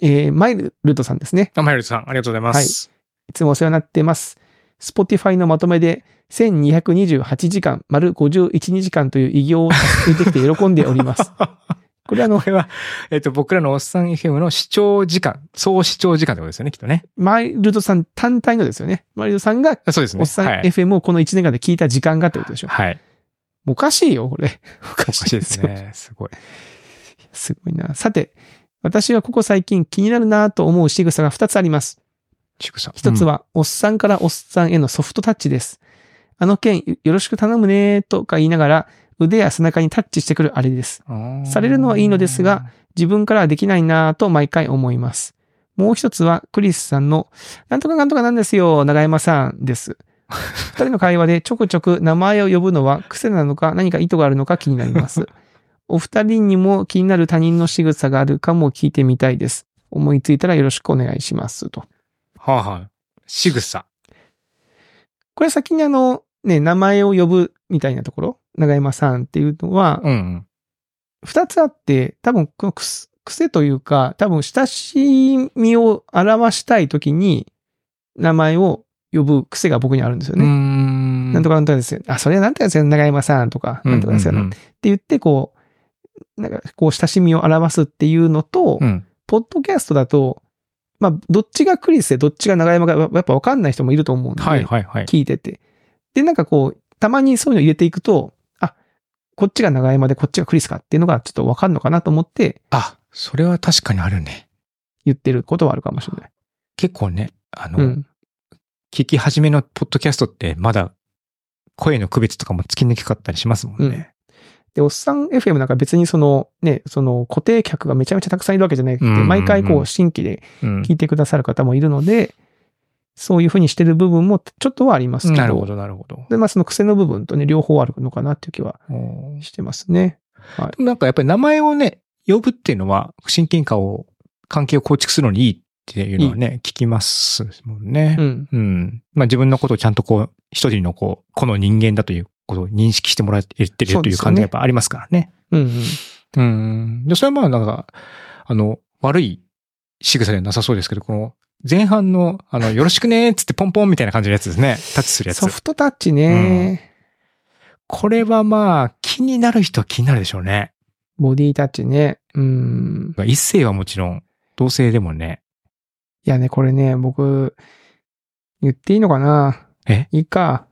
S2: えー、マイルトさんですね。
S1: あ、マイルドさん、ありがとうございます。
S2: いつもお世話になってます。Spotify のまとめで1228時間、丸51時間という偉業を達成できて喜んでおります。[laughs] これあの
S1: こ、れは、[laughs] えっ、と、僕らのおっさん FM の視聴時間、総視聴時間ってことですよね、きっとね。
S2: マイルドさん単体のですよね。マイルドさんが、
S1: あそうですね。
S2: おっさん
S1: はい。
S2: FM をこの1年間で聞いた時間がってことでしょ。
S1: はい。
S2: おかしいよ、これ。[laughs] おか
S1: しいです
S2: よ。
S1: ね。すごい。
S2: すごいな。さて、私はここ最近気になるなと思う仕草が2つあります。
S1: ちくさん。
S2: 一つは、おっさんからおっさんへのソフトタッチです。あの件、よろしく頼むねとか言いながら、腕や背中にタッチしてくるあれです。
S1: うん、
S2: されるのはいいのですが、自分からはできないなぁと毎回思います。もう一つは、クリスさんの、なんとかなんとかなんですよ、長山さんです。二人の会話でちょくちょく名前を呼ぶのは癖なのか何か意図があるのか気になります。[laughs] お二人にも気になる他人の仕草があるかも聞いてみたいです。思いついたらよろしくお願いします。と。
S1: はあ、はあ、仕草。
S2: これ先にあの、ね、名前を呼ぶみたいなところ、長山さんっていうのは、
S1: うん。
S2: 二つあって、多分この癖癖というか、多分親しみを表したいときに、名前を呼ぶ癖が僕にあるんですよ
S1: う
S2: ね。
S1: ん。
S2: なんとかなんとかですよ。あ、それはなんとかですよ、長山さんとか、なんとかですよ、
S1: うん
S2: って言って、こう、なんか、こう、親しみを表すっていうのと、
S1: うんうん。
S2: ポッドキャストだと、まあ、どっちがクリスで、どっちが長山が、やっぱ分かんない人もいると思うんで、
S1: はいはいはい。
S2: 聞いてて。で、なんかこう、たまにそういうの入れていくと、あ、こっちが長山でこっちがクリスかっていうのがちょっと分かんのかなと思って
S1: あ、それは確かにあるね。
S2: 言ってることはあるかもしれない。
S1: 結構ね、あの、
S2: うん。
S1: 聞き始めのポッドキャストってまだ声の区別とかもつきにくかったりしますもんね。
S2: で、おっさん FM なんか別にそのね、その固定客がめちゃめちゃたくさんいるわけじゃなくて、
S1: うんうんうん
S2: 毎回こう新規で
S1: うん。
S2: 聞いてくださる方もいるので、そういうふうにしてる部分もちょっとはありますけど。
S1: なるほどなるほど。
S2: で、まあその癖の部分とね、両方あるのかなっていう気はしてますね。
S1: なんかやっぱり名前をね、呼ぶっていうのは、親近感を、関係を構築するのにいいっていうのはね、聞きますもんね。
S2: うん。
S1: うん。まあ自分のことをちゃんとこう、一人のこう、この人間だということを認識してもらってるという感じがやっぱありますからね。
S2: うんうん。
S1: うん。で、それはまあなんか、あの、悪い仕草ではなさそうですけど、この、前半の、あの、よろしくねーっつってポンポンみたいな感じのやつですね。タッチするやつ
S2: ソ。フトタッチね、
S1: これはまあ、気になる人は気になるでしょうね。
S2: ボディタッチね。うん。
S1: 一世はもちろん、同性でもね。
S2: いやね、これね、僕、言っていいのかな？
S1: え？
S2: いいか。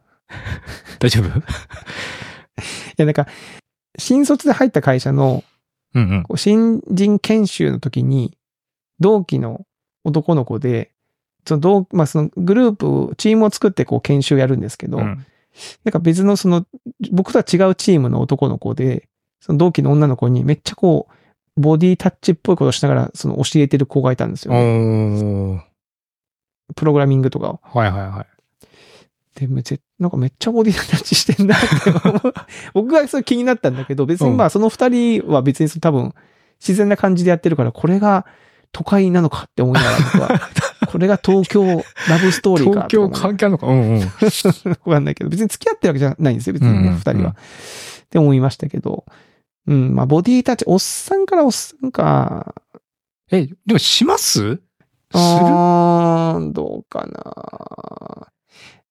S2: [laughs]
S1: 大丈夫？[laughs]
S2: いや、なんか、新卒で入った会社の
S1: うんうん。
S2: 新人研修の時に、同期の男の子で、その同、まあ、そのグループ、チームを作ってこう研修やるんですけど、
S1: うん
S2: なんか別のその、僕とは違うチームの男の子で、その同期の女の子にめっちゃこう、ボディタッチっぽいことしながら、その教えてる子がいたんですよ、ね。プログラミングとかを。
S1: はいはいはい。
S2: で、めちゃなんかめっちゃボディタッチしてんなって [laughs] 僕はそれ気になったんだけど、別にまあその二人は別に多分自然な感じでやってるから、これが都会なのかって思いながら僕は、[laughs] これが東京ラブストーリーか
S1: 東京関係あるのか？うんうん。[laughs]
S2: わかんないけど、別に付き合ってるわけじゃないんですよ、別にね、
S1: うんうん
S2: 二人は。って思いましたけど。うん、まあボディタッチ、おっさんからおっさんか。
S1: え、でもします？する？
S2: あーどうかな。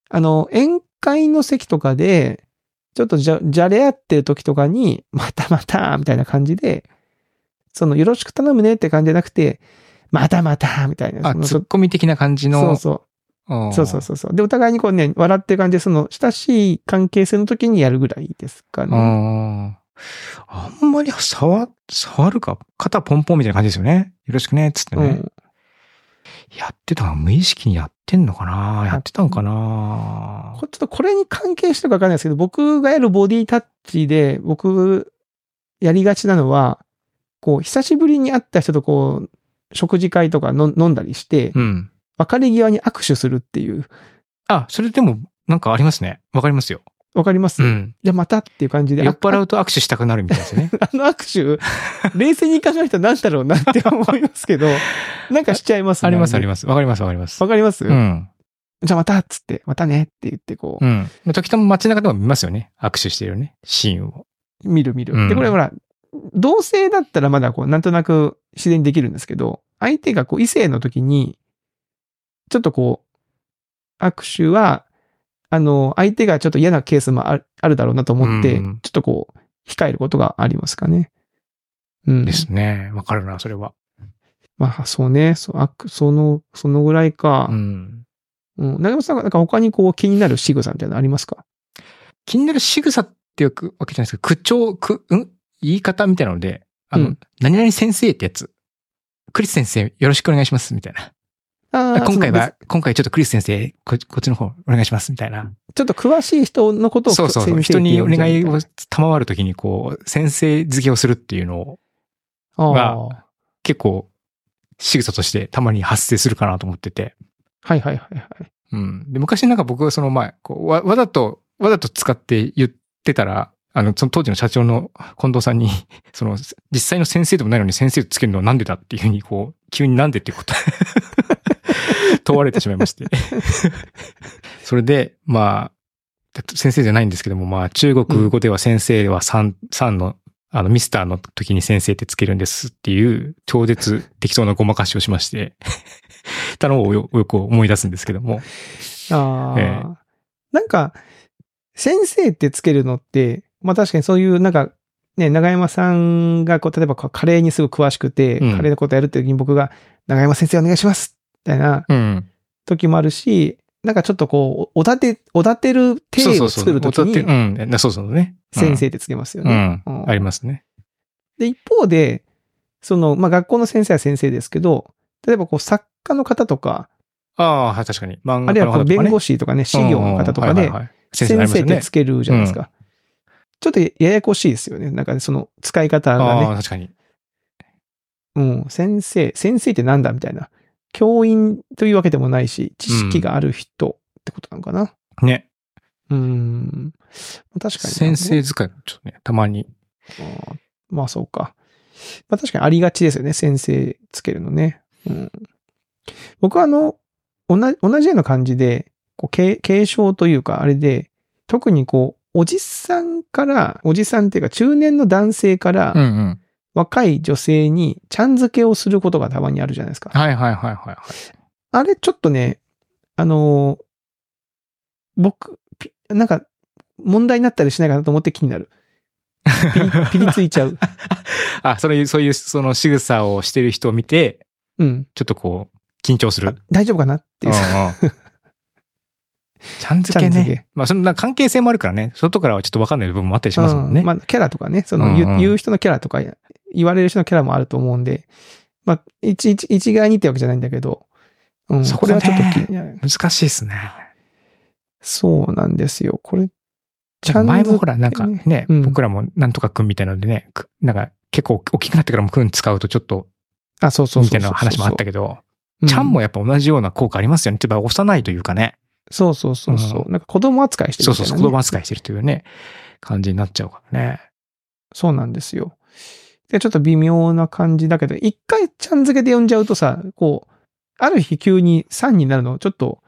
S2: あの、宴会の席とかで、ちょっとじゃ、じゃれ合ってる時とかに、またまた、みたいな感じで、その、よろしく頼むねって感じじゃなくて、またまた、みたいな。
S1: あ、ツッコミ的な感じ
S2: そう
S1: の。
S2: そう。
S1: うん
S2: そうそうそうそう。で、お互いにこうね、笑ってる感じで、その、親しい関係性の時にやるぐらいですかね。
S1: あんまり触、触るか、肩ポンポンみたいな感じですよね。よろしくね、つってね。
S2: うん。
S1: やってたの無意識にやってんのかなやってたのかな
S2: こちょっとこれに関係してるかわかんないですけど、僕がやるボディタッチで、僕、やりがちなのは、こう、久しぶりに会った人とこう、食事会とかの飲んだりして、
S1: うん。
S2: 別れ際に握手するっていう。
S1: あ、それでも、なんかありますね。わかりますよ。
S2: わかります、
S1: うん。
S2: じゃあまたっていう感じで。
S1: 酔っ払
S2: う。
S1: うと握手したくなるみたいですね。[laughs]
S2: あの握手、冷静に考えたら何だろうなって思いますけど、[laughs] なんかしちゃいますね。
S1: ありますあり
S2: ま
S1: ます。わかりますわかります
S2: わ。かります、
S1: うん。
S2: じゃあまたっつって、またねって言ってこう、
S1: うん。時たま街中でも見ますよね。握手してるね。シーンを。
S2: 見る見る。
S1: うん
S2: で、これほら、同性だったらまだこう、なんとなく自然にできるんですけど、相手がこう、異性の時に、ちょっとこう、握手は、あの、相手がちょっと嫌なケースもあるあるだろうなと思って、
S1: うん
S2: ちょっとこう、控えることがありますかね。うん。
S1: ですね。わかるな、それは。
S2: まあ、そうね。そう、あその、そのぐらいか
S1: う。ん。
S2: うん。長山さんがなんか他にこう気になる仕草みたいなのありますか？
S1: 気になる仕草っていうわけじゃないですけど、口調、く、ん？言い方みたいなので、あの、
S2: うん
S1: 何々先生ってやつ。クリス先生、よろしくお願いします、みたいな。
S2: あー
S1: 今回は、今回ちょっとクリス先生、ここっちの方お願いします、みたいな。
S2: ちょっと詳しい人のことを
S1: そうそうそう。人にお願いを賜るときに、こう、先生付けをするっていうのが結構、仕草としてたまに発生するかなと思ってて。
S2: はいはいはいはい。
S1: うん。で、昔なんか僕はその前、こうわ、わざと、わざと使って言ってたら、あの、その当時の社長の近藤さんに、[laughs] その、実際の先生でもないのに先生つけるのはなんでだっていうふうに、こう、急になんでっていうこと、[laughs] 問われてしまいまして。[laughs] それで、まあ、先生じゃないんですけども、まあ、中国語では先生は3、三の、あの、ミスターの時に先生ってつけるんですっていう、超絶適当なごまかしをしまして、たのをよよく思い出すんですけども。
S2: ああ、
S1: ええ
S2: なんか、先生ってつけるのって、まあ確かにそういう、なんか、ね、長山さんが、こう、例えばカレーにすごく詳しくて、
S1: うん
S2: カレーのことやるって時に僕が、長山先生お願いしますみたいな
S1: うん。
S2: 時もあるし、なんかちょっとこう、おだて、おだてる体を作る時に、
S1: うん。なそうそうね。
S2: 先生ってつけますよ
S1: う
S2: ね。
S1: ん。
S2: うん
S1: ありますね。
S2: で、一方で、その、まあ学校の先生は先生ですけど、例えばこう、作家の方とか、
S1: ああ、はい、確かに。漫画
S2: あるいはこの弁護
S1: 士
S2: 士とかね、資料の方とかで、先
S1: 先生になりますよね
S2: 生ってつけるじゃないですか。ちょっとややこしいですよね。なんかその使い方が
S1: ああ、
S2: ね。
S1: 確かに。
S2: うん。先生、先生ってなんだみたいな。教員というわけでもないし、知識がある人ってことなのかな。
S1: ね。
S2: うーん。確かに。
S1: 先生使い、ちょっとね、たまに。
S2: あーまあそうか。まあ確かにありがちですよね。先生つけるのね。うん。僕はあの、同じ、同じような感じで、こう、継継承というか、あれで、特にこう、おじさんから、おじさんっていうか中年の男性から、
S1: うんうん。
S2: 若い女性にちゃん付けをすることがたまにあるじゃないですか。
S1: はいはいはいはいはい。
S2: あれちょっとね、あのー僕、ピなんか、問題になったりしないかなと思って気になる。ピリ [laughs] ピリついちゃう。[laughs]
S1: あ、そういう、そういう、その仕草をしてる人を見て、
S2: うん。
S1: ちょっとこう、緊張する。
S2: 大丈夫かなっていう。
S1: うんうんちゃん付けね。まあ、そんな関係性もあるからね。外からはちょっとわかんない部分もあったりしますもんね。
S2: うんまあ、キャラとかね、その言う、言う人のキャラとか、言われる人のキャラもあると思うんで、まあ、一、一、一概にってわけじゃないんだけど、うん、
S1: そこね
S2: これはちょっと気になる。
S1: 難しいですね。
S2: そうなんですよ。これ、
S1: ちゃ前もほら、なんか
S2: ね
S1: ね、
S2: うん
S1: 僕らもなんとかくんみたいなのでね、くなんか結構大きくなってからもくん使うとちょっと、
S2: あ、そうそう。
S1: みたいな話もあったけど、
S2: ど
S1: ちゃんもやっぱ同じような効果ありますよね。やっぱ幼いというかね。
S2: そうそうそうそう。なんか子供扱いしてる
S1: そうそう、子供扱いしてるというね、感じになっちゃうからね。
S2: そうなんですよ。で、ちょっと微妙な感じだけど、一回ちゃん付けで呼んじゃうとさ、こう、ある日急に3になるの、ちょっと、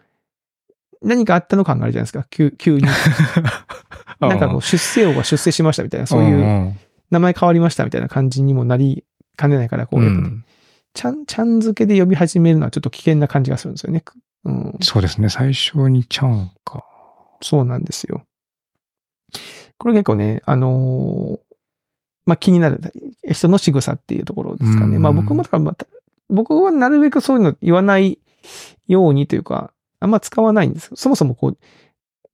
S2: 何かあったの感があるじゃないですか。急、急に。[laughs] なんかこう、出世王が出世しましたみたいな、そういう、
S1: ん
S2: 名前変わりましたみたいな感じにもなりかねないから、こう、
S1: うん。
S2: ちゃん、ちゃん付けで呼び始めるのはちょっと危険な感じがするんですよね。うん。
S1: そうですね。最初にちゃんか。
S2: そうなんですよ。これ結構ね、あのーまあ、気になる人の仕草っていうところですかね。
S1: うん
S2: まあ僕もだからまた、僕はなるべくそういうの言わないようにというか、あんま使わないんです。そもそもこう、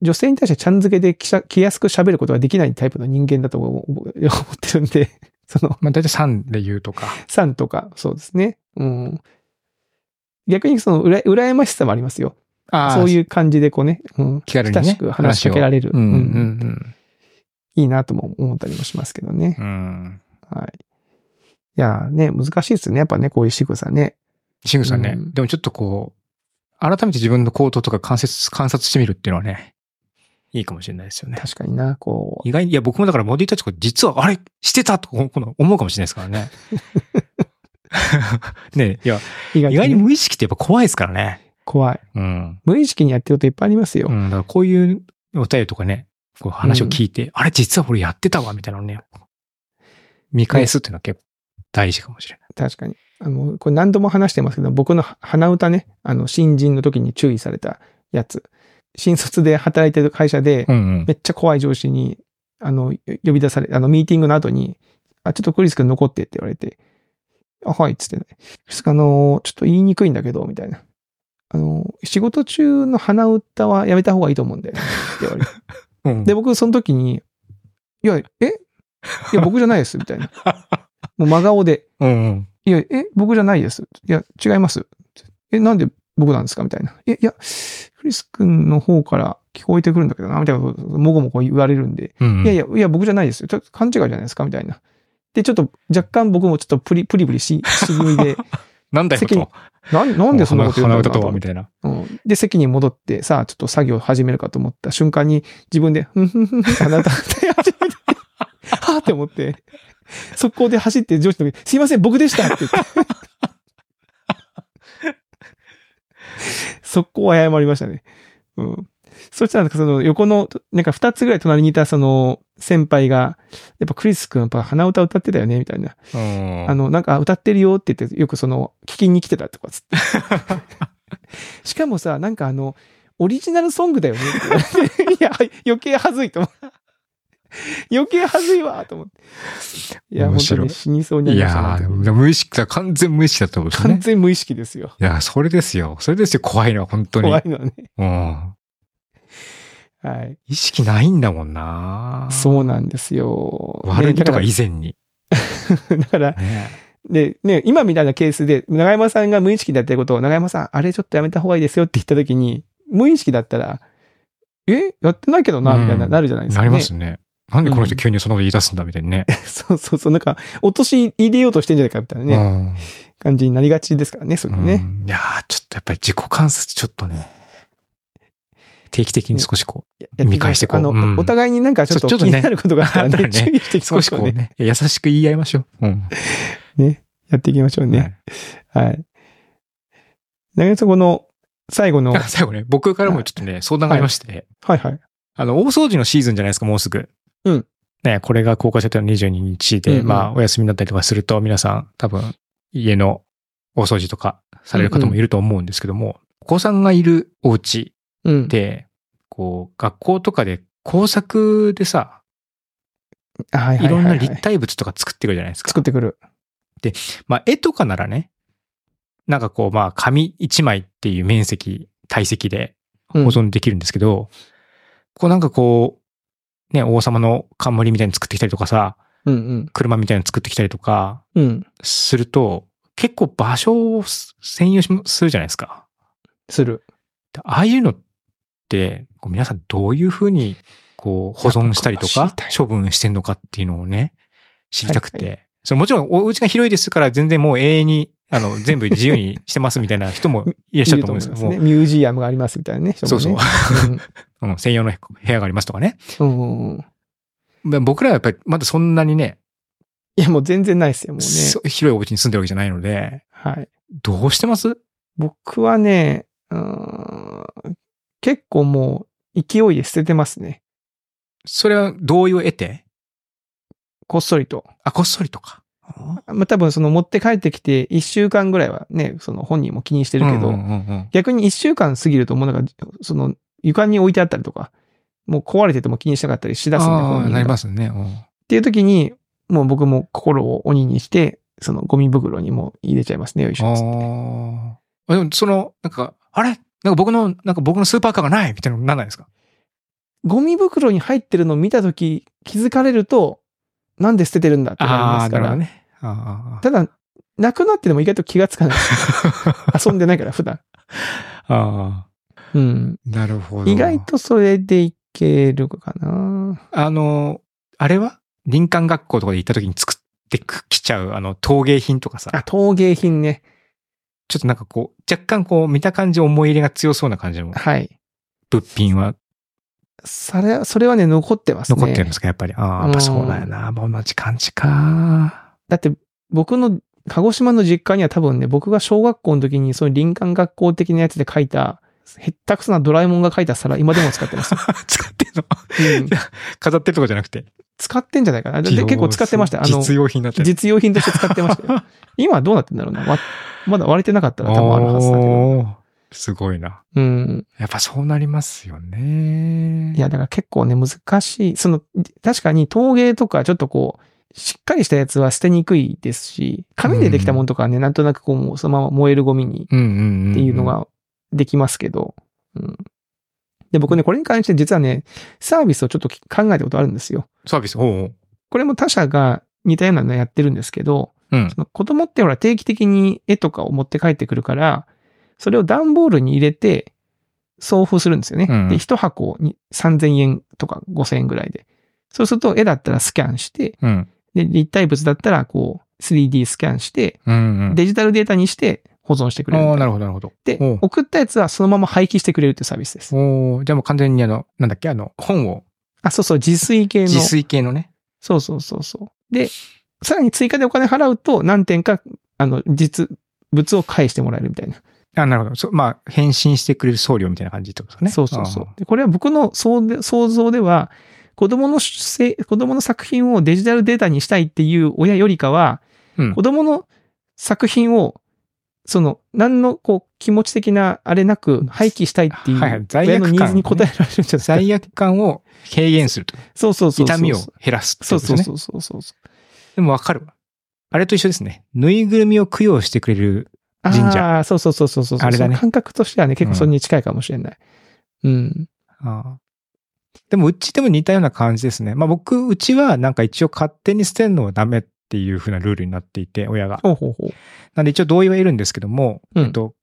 S2: 女性に対してちゃん付けで気しゃ気安く喋ることができないタイプの人間だと思思ってるんで、その、
S1: まあ大体3で言うとか。
S2: さんとか、そうですね。うん。逆にその、うら、羨ましさもありますよ。
S1: あ
S2: そういう感じでこうね、うん。
S1: 気軽にね
S2: 親しく話しかけられる。
S1: うんうんうん。
S2: いいなとも思ったりもしますけどね。
S1: うん。
S2: はい。いやーね、難しいですね。やっぱね、こういう仕草ね。
S1: シングさんね、
S2: うん
S1: でもちょっとこう、改めて自分の行動とか観察、観察してみるっていうのはね、いいかもしれないですよね。
S2: 確かにな、こう。
S1: 意外に、いや僕もだからボディタッチ実はあれしてたとこの思うかもしれないですからね。[laughs] [laughs] ねいや、
S2: 意外
S1: 意外に
S2: ね
S1: 無意識ってやっぱ怖いですからね。
S2: 怖い。
S1: うん。
S2: 無意識にやってることいっぱいありますよ。
S1: うん。だからこういうお便りとかね、こう話を聞いて、あれ実は俺やってたわ、みたいなのね、見返すっていうのは結構大事かもしれない。
S2: 確かに。あの、これ何度も話してますけど、僕の鼻歌ね、あの、新人の時に注意されたやつ。新卒で働いてる会社で、
S1: うんうん
S2: め。っちゃ怖い上司に、あの、呼び出され、あの、ミーティングの後に、あ、ちょっとクリス君残ってって言われて、あ、はい、つってね。あの、ちょっと言いにくいんだけど、みたいな。あの、仕事中の鼻歌はやめた方がいいと思うんだよね。って言われて。[laughs]
S1: うん
S2: で、僕、その時に、いや、え？いや、僕じゃないです、みたいな。もう真顔で、
S1: うんうん。
S2: いや、え、僕じゃないです。いや、違います。え、なんで僕なんですか？みたいな。え、いや、クリス君の方から聞こえてくるんだけどな、みたいなこと、もごもご言われるんで、
S1: うんうん。
S2: いやいや、いや、僕じゃないですよ。ちょっと勘違いじゃないですか？みたいな。で、ちょっと若干僕もちょっとプリプリプリし、し気味で、[laughs]
S1: なんだよと。
S2: なんなんでそんなこと言うんだろう
S1: みたいな。
S2: うん。で、席に戻って、さあ、ちょっと作業始めるかと思った瞬間に、自分で、ふんふんふんって鼻歌って始めて、[laughs] はぁって思って、速攻で走って上司の時に、すいません、僕でしたって言って。[laughs] 速攻謝りましたね。うん。そしたらその横の、なんか二つぐらい隣にいたその先輩が、やっぱクリス君やっぱ鼻歌歌ってたよね、みたいな。
S1: うん。
S2: あの、なんか歌ってるよって言って、よくその、聞きに来てたとかつって。しかもさ、なんかあの、オリジナルソングだよねって。いや、余計はずいと思う。余計はずいわと思って。いや、本当に死にそうにないりました
S1: や
S2: ね。
S1: ー、無意識だ、完全無意識だと思すね
S2: 完。全無意識ですよ。
S1: いや、それですよ。それですよ、怖いのは、本当に。
S2: 怖いのはね。
S1: うん。
S2: はい。
S1: 意識ないんだもんな
S2: そうなんですよ。
S1: 悪気とか
S2: ね
S1: 以前に。
S2: だから、[laughs]
S1: ね
S2: で、ね、今みたいなケースで、長山さんが無意識でやってることを、長山さん、あれちょっとやめた方がいいですよって言った時に、無意識だったら、えやってないけどな、みたいな、
S1: うん
S2: なるじゃないですか、
S1: な
S2: ね。
S1: りますね。なんでこの人急にそんなこと言い出すんだみたいにね。[laughs]
S2: そうそうそう、なんか、落とし入れようとしてんじゃないかみたいなね、
S1: うん
S2: 感じになりがちですからね、それね。
S1: うんいやー、ちょっとやっぱり自己観察ちょっとね、定期的に少しこ
S2: う
S1: 見返してこう
S2: あの、
S1: うん
S2: お互いになんかちょっと気になることがあったらね、[laughs]
S1: ね
S2: 注意していき
S1: う、少
S2: ましょうね。
S1: しこうね、[laughs] 優しく言い合いましょう。うん。
S2: ね。やっていきましょうね。はい。長山さん、この、最後の、
S1: あ最後ね、僕からもちょっとね、相談がありまして、
S2: はいはい。
S1: あの、大掃除のシーズンじゃないですか、もうすぐ。
S2: うん。
S1: ね、これが公開されたの22日で、
S2: うんうん
S1: まあ、お休みになったりとかすると、皆さん多分、家の大掃除とかされる方もいると思うんですけども、お子さんがいるお家
S2: うん。
S1: で、こう、学校とかで工作でさ、
S2: はいはい
S1: いろんな
S2: はいはい
S1: 立体物とか作ってくるじゃないですか。
S2: 作ってくる。
S1: まあ、絵とかならね、なんかこう、まあ、紙一枚っていう面積、体積で保存できるんですけど、こうなんかこう、ね、王様の冠みたいに作ってきたりとかさ、
S2: うんうん。
S1: 車みたいに作ってきたりとか
S2: うん。
S1: すると、結構場所を占有しするじゃないですか。
S2: する。
S1: でああいうのって、こう皆さんどういうふうにこう保存したりとか処分してんのかっていうのをね、知りたくて。
S2: はい
S1: それもちろんお家が広いですから全然もう永遠に、あの、全部自由にしてますみたいな人もいらっしゃると思うんですけども。
S2: ミュージアムがありますみたいなね。人もね [laughs]
S1: うん、専用の部屋がありますとかね。
S2: うん
S1: 僕らはやっぱりまだそんなにね、
S2: いや、もう全然ないですよ、もうね。
S1: そ広いお家に住んでるわけじゃないので、
S2: はい。
S1: どうしてます？
S2: 僕はね、うーん結構もう勢いで捨ててますね。
S1: それは同意を得て
S2: こっそりと。
S1: あ、こっそりとか。
S2: まあ多分その持って帰ってきて1週間ぐらいはね、その本人も気にしてるけど、
S1: うんうんうん
S2: 逆に1週間過ぎるともうなんか、その床に置いてあったりとか、もう壊れてても気にしなかったりしだすんで、本
S1: なりますね。うん
S2: っていう時に、もう僕も心を鬼にして、そのゴミ袋にも入れちゃいますね、よいしょ。
S1: ああ。でも、その、なんか、あれ？なんか僕の、なんか僕のスーパーカーがないみたいなのなんないですか？
S2: ゴミ袋に入ってるのを見た時気づかれると、なんで捨ててるんだってなりますから。
S1: ね。あ
S2: ただ、なくなってでも意外と気がつかない。[laughs] 遊んでないから、普段。
S1: あ。ああ。
S2: うん。
S1: なるほど。
S2: 意外。とそれでいけるかな。
S1: あの、あれは？林間学校とかで行った時に作ってきちゃう、あの、陶芸品とかさ。
S2: あ、陶芸品ね。
S1: ちょっとなんかこう、若干こう、見た感じ思い入れが強そうな感じの
S2: はい。
S1: 物品は？
S2: それ、それはね、残ってますね。
S1: 残ってるんですか、やっぱり。ああ、やっぱそうだよな。もう同じ感じか。
S2: だって、僕の、鹿児島の実家には多分ね、僕が小学校の時にその林間学校的なやつで書いた、へったくそなドラえもんが書いた皿、今でも使ってます。[laughs]
S1: 使ってんの？
S2: うん [laughs]
S1: 飾ってるとかじゃなくて。
S2: 使ってんじゃないかな。で結構使ってました。あの、
S1: 実用品だったり。
S2: 実用品として使ってましたよ。[laughs] 今はどうなってんだろうな。わまだ割れてなかったら多分あるはずだけど。
S1: すごいな。
S2: うん。
S1: やっぱそうなりますよね。
S2: いや、だから結構ね、難しい。その、確かに陶芸とかちょっとこう、しっかりしたやつは捨てにくいですし、紙でできたものとかはね、なんとなくこう、そのまま燃えるゴミに
S1: うんうんうん。
S2: っていうの。ができますけど、うん。で、僕ね、これに関して実はね、サービスをちょっと考えたことあるんですよ。
S1: サービス、おうおう
S2: これも他社が似たようなのやってるんですけど、
S1: うん。
S2: その子供ってほら定期的に絵とかを持って帰ってくるから、それを段ボールに入れて送付するんですよね。
S1: うん
S2: で、一箱に3000円とか5000円ぐらいで。そうすると絵だったらスキャンして、
S1: うん。
S2: で、立体物だったらこう 3D スキャンして、
S1: うんうん。
S2: デジタルデータにして保存してくれるな。
S1: なるほどなるほど。
S2: で送ったやつはそのまま廃棄してくれるっていうサービスです。
S1: おーじゃあもう完全にあの、なんだっけ、あの、本を、
S2: あ、そうそう、自炊系の。
S1: 自炊系のね。
S2: そうそうそうそう。で、さらに追加でお金払うと何点か、あの、実物を返してもらえるみたいな。
S1: あ、なるほど。そまあ、返信してくれる送料みたいな感じってことですかね。
S2: そうそうそう。でこれは僕の想像では、子供のせ、子供の作品をデジタルデータにしたいっていう親よりかは、
S1: うん
S2: 子供の作品を、その、何のこう気持ち的なあれなく廃棄したいっていう
S1: はいはい罪悪感
S2: ニーズに応えられるんじゃないですか。
S1: 罪悪感を軽減すると。
S2: そうそうそう。
S1: 痛みを減らすって
S2: そう。そうそうそうそう。
S1: でもわかるわ。あれと一緒ですね。ぬいぐるみを供養してくれる。神社
S2: ああ、そうそうそうそうそう。
S1: あれだね
S2: 感覚としてはね、結構それに近いかもしれない。うん。
S1: ああでもうちでも似たような感じですね。まあ僕、うちはなんか一応勝手に捨てるのはダメっていう風なルールになっていて、親が。
S2: ほうほうほう。
S1: なんで一応同意は得るんですけども、
S2: うん
S1: えっと、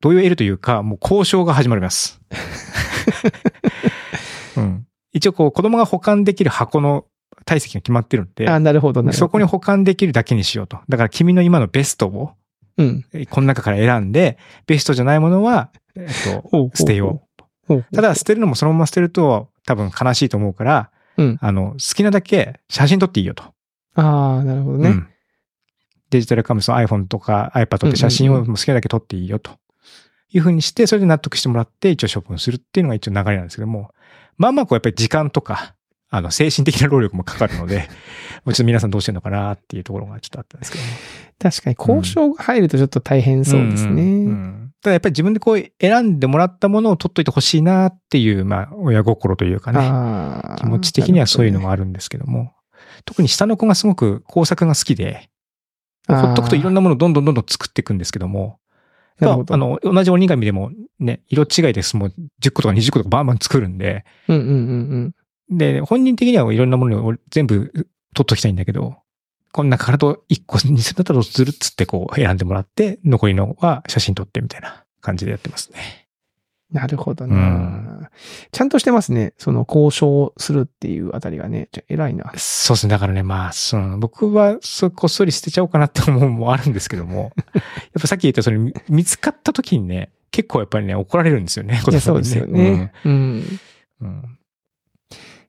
S1: 同意を得るというか、もう交渉が始まります。[laughs] うん、一応こう子供が保管できる箱の体積が決まってるんで、
S2: あなるほど。
S1: そこに保管できるだけにしようと。だから君の今のベストを、
S2: うん。
S1: えこの中から選んで、ベストじゃないものは、えっと、捨てようただ捨てるのもそのまま捨てると多分悲しいと思うから、
S2: うん
S1: あの、好きなだけ写真撮っていいよと。
S2: ああ、なるほどね。
S1: うんデジタルカメラの iPhone とか iPad で写真をもう好きなだけ撮っていいよと。いうふうにして、それで納得してもらって一応処分するっていうのが一応流れなんですけども、まあまあこうやっぱり時間とか、あの、精神的な労力もかかるので、[laughs] もうちょっと皆さんどうしてるのかなっていうところがちょっとあったんですけども。
S2: 確かに交渉が入るとちょっと大変そうですね。
S1: んんうんただやっぱり自分でこう選んでもらったものを取っといてほしいなっていう、まあ、親心というかね。気持ち的にはそういうのもあるんですけども、特に下の子がすごく工作が好きで、ほっとくといろんなものをどんどんどんどん作っていくんですけども、あの、同じ折り紙でもね、色違いです。もう10個とか20個とかバンバン作るんで、
S2: うんうんうんうん。
S1: で、本人的にはいろんなものを全部取っときたいんだけど、この中からと1個にするんだったらどうするっつってこう選んでもらって、残りのは写真撮ってみたいな感じでやってますね。
S2: なるほどな、
S1: うん
S2: ちゃんとしてますね。その交渉するっていうあたりがね。偉いな。
S1: そうですね。だからね、まあ、その、僕は、そう、こっそり捨てちゃおうかなって思うのもあるんですけども、[laughs] やっぱさっき言った、それ、み見つかった時にね、結構やっぱりね、怒られるんですよね。
S2: いや、そうですよね。うん。
S1: うん。うん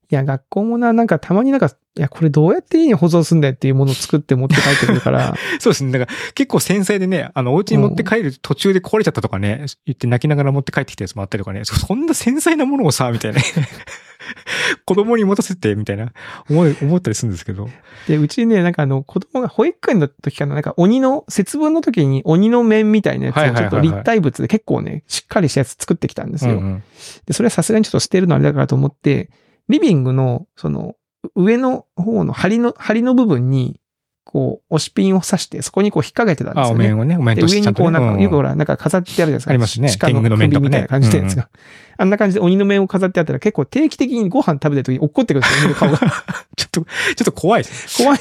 S2: いや、学校もな、なんかたまになんか、いや、これどうやって家に保存すんだよっていうものを作って持って帰ってくるから、[laughs]
S1: そうですね。だから、結構繊細でね、あの、お家に持って帰る途中で壊れちゃったとかね、言って泣きながら持って帰ってきたやつもあったりとかね、そそんな繊細なものをさ、みたいな。[laughs] 子供に持たせて、みたいな、思い、思ったりするんですけど。
S2: で、うちね、なんかあの、子供が保育園の時かな、なんか鬼の、節分の時に鬼の面みたいなやつをちょっと立体物で結構ね、しっかりしたやつ作ってきたんですよ。
S1: うんうん
S2: で、それはさすがにちょっと捨てるのあれだからと思って、リビングの、その、上の方の梁の、梁の部分に、こう、押しピンを刺して、そこにこう引っ掛けてたんで
S1: あ、
S2: すよね。
S1: お面をね、お面
S2: で、
S1: としてね、
S2: 上にこうなんか、よくほ
S1: ら、
S2: ら、なんか飾ってあるじゃないですか。
S1: ありますね
S2: 鹿の
S1: の面とかね
S2: 首みたいな感じのやつが。あんな感じで鬼の面を飾ってあったら結構定期的にご飯食べてる時に落ってくるんですよ、顔が。[laughs]
S1: ちょっと、ちょっと怖いです。
S2: 怖い。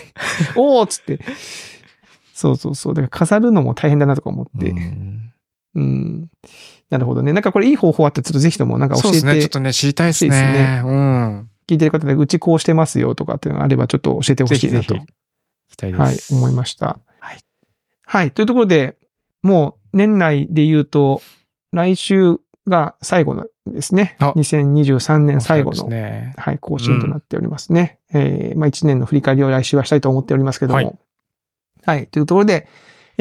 S2: おーっつって。そうそうそう。だから飾るのも大変だなとか思って。
S1: うん
S2: うん。なるほどね。なんかこれいい方法あったらちょっとぜひともなんか教え
S1: そうですね。ちょ
S2: て、
S1: っとね、知りたいです
S2: 欲しいです
S1: ね
S2: ね。
S1: うん。
S2: 聞いてる方でうちこうしてますよとかっていうのがあればちょっと教えてほ
S1: ぜひぜひ。
S2: しいなと。
S1: 聞きたいです。
S2: はい、思いました。
S1: はい。
S2: はい。というところで、もう年内で言うと、来週が最後のですね。
S1: あ
S2: 2023年最後の、
S1: ね。
S2: はい、更新となっておりますね。えー、まあ1年の振り返りを来週はしたいと思っておりますけども。
S1: はい
S2: はい。というところで、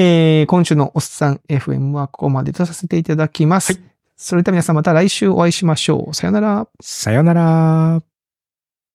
S2: えー、今週のおっさん FM はここまでとさせていただきます。
S1: はい
S2: それでは皆さんまた来週お会いしましょう。さよなら。
S1: さよなら。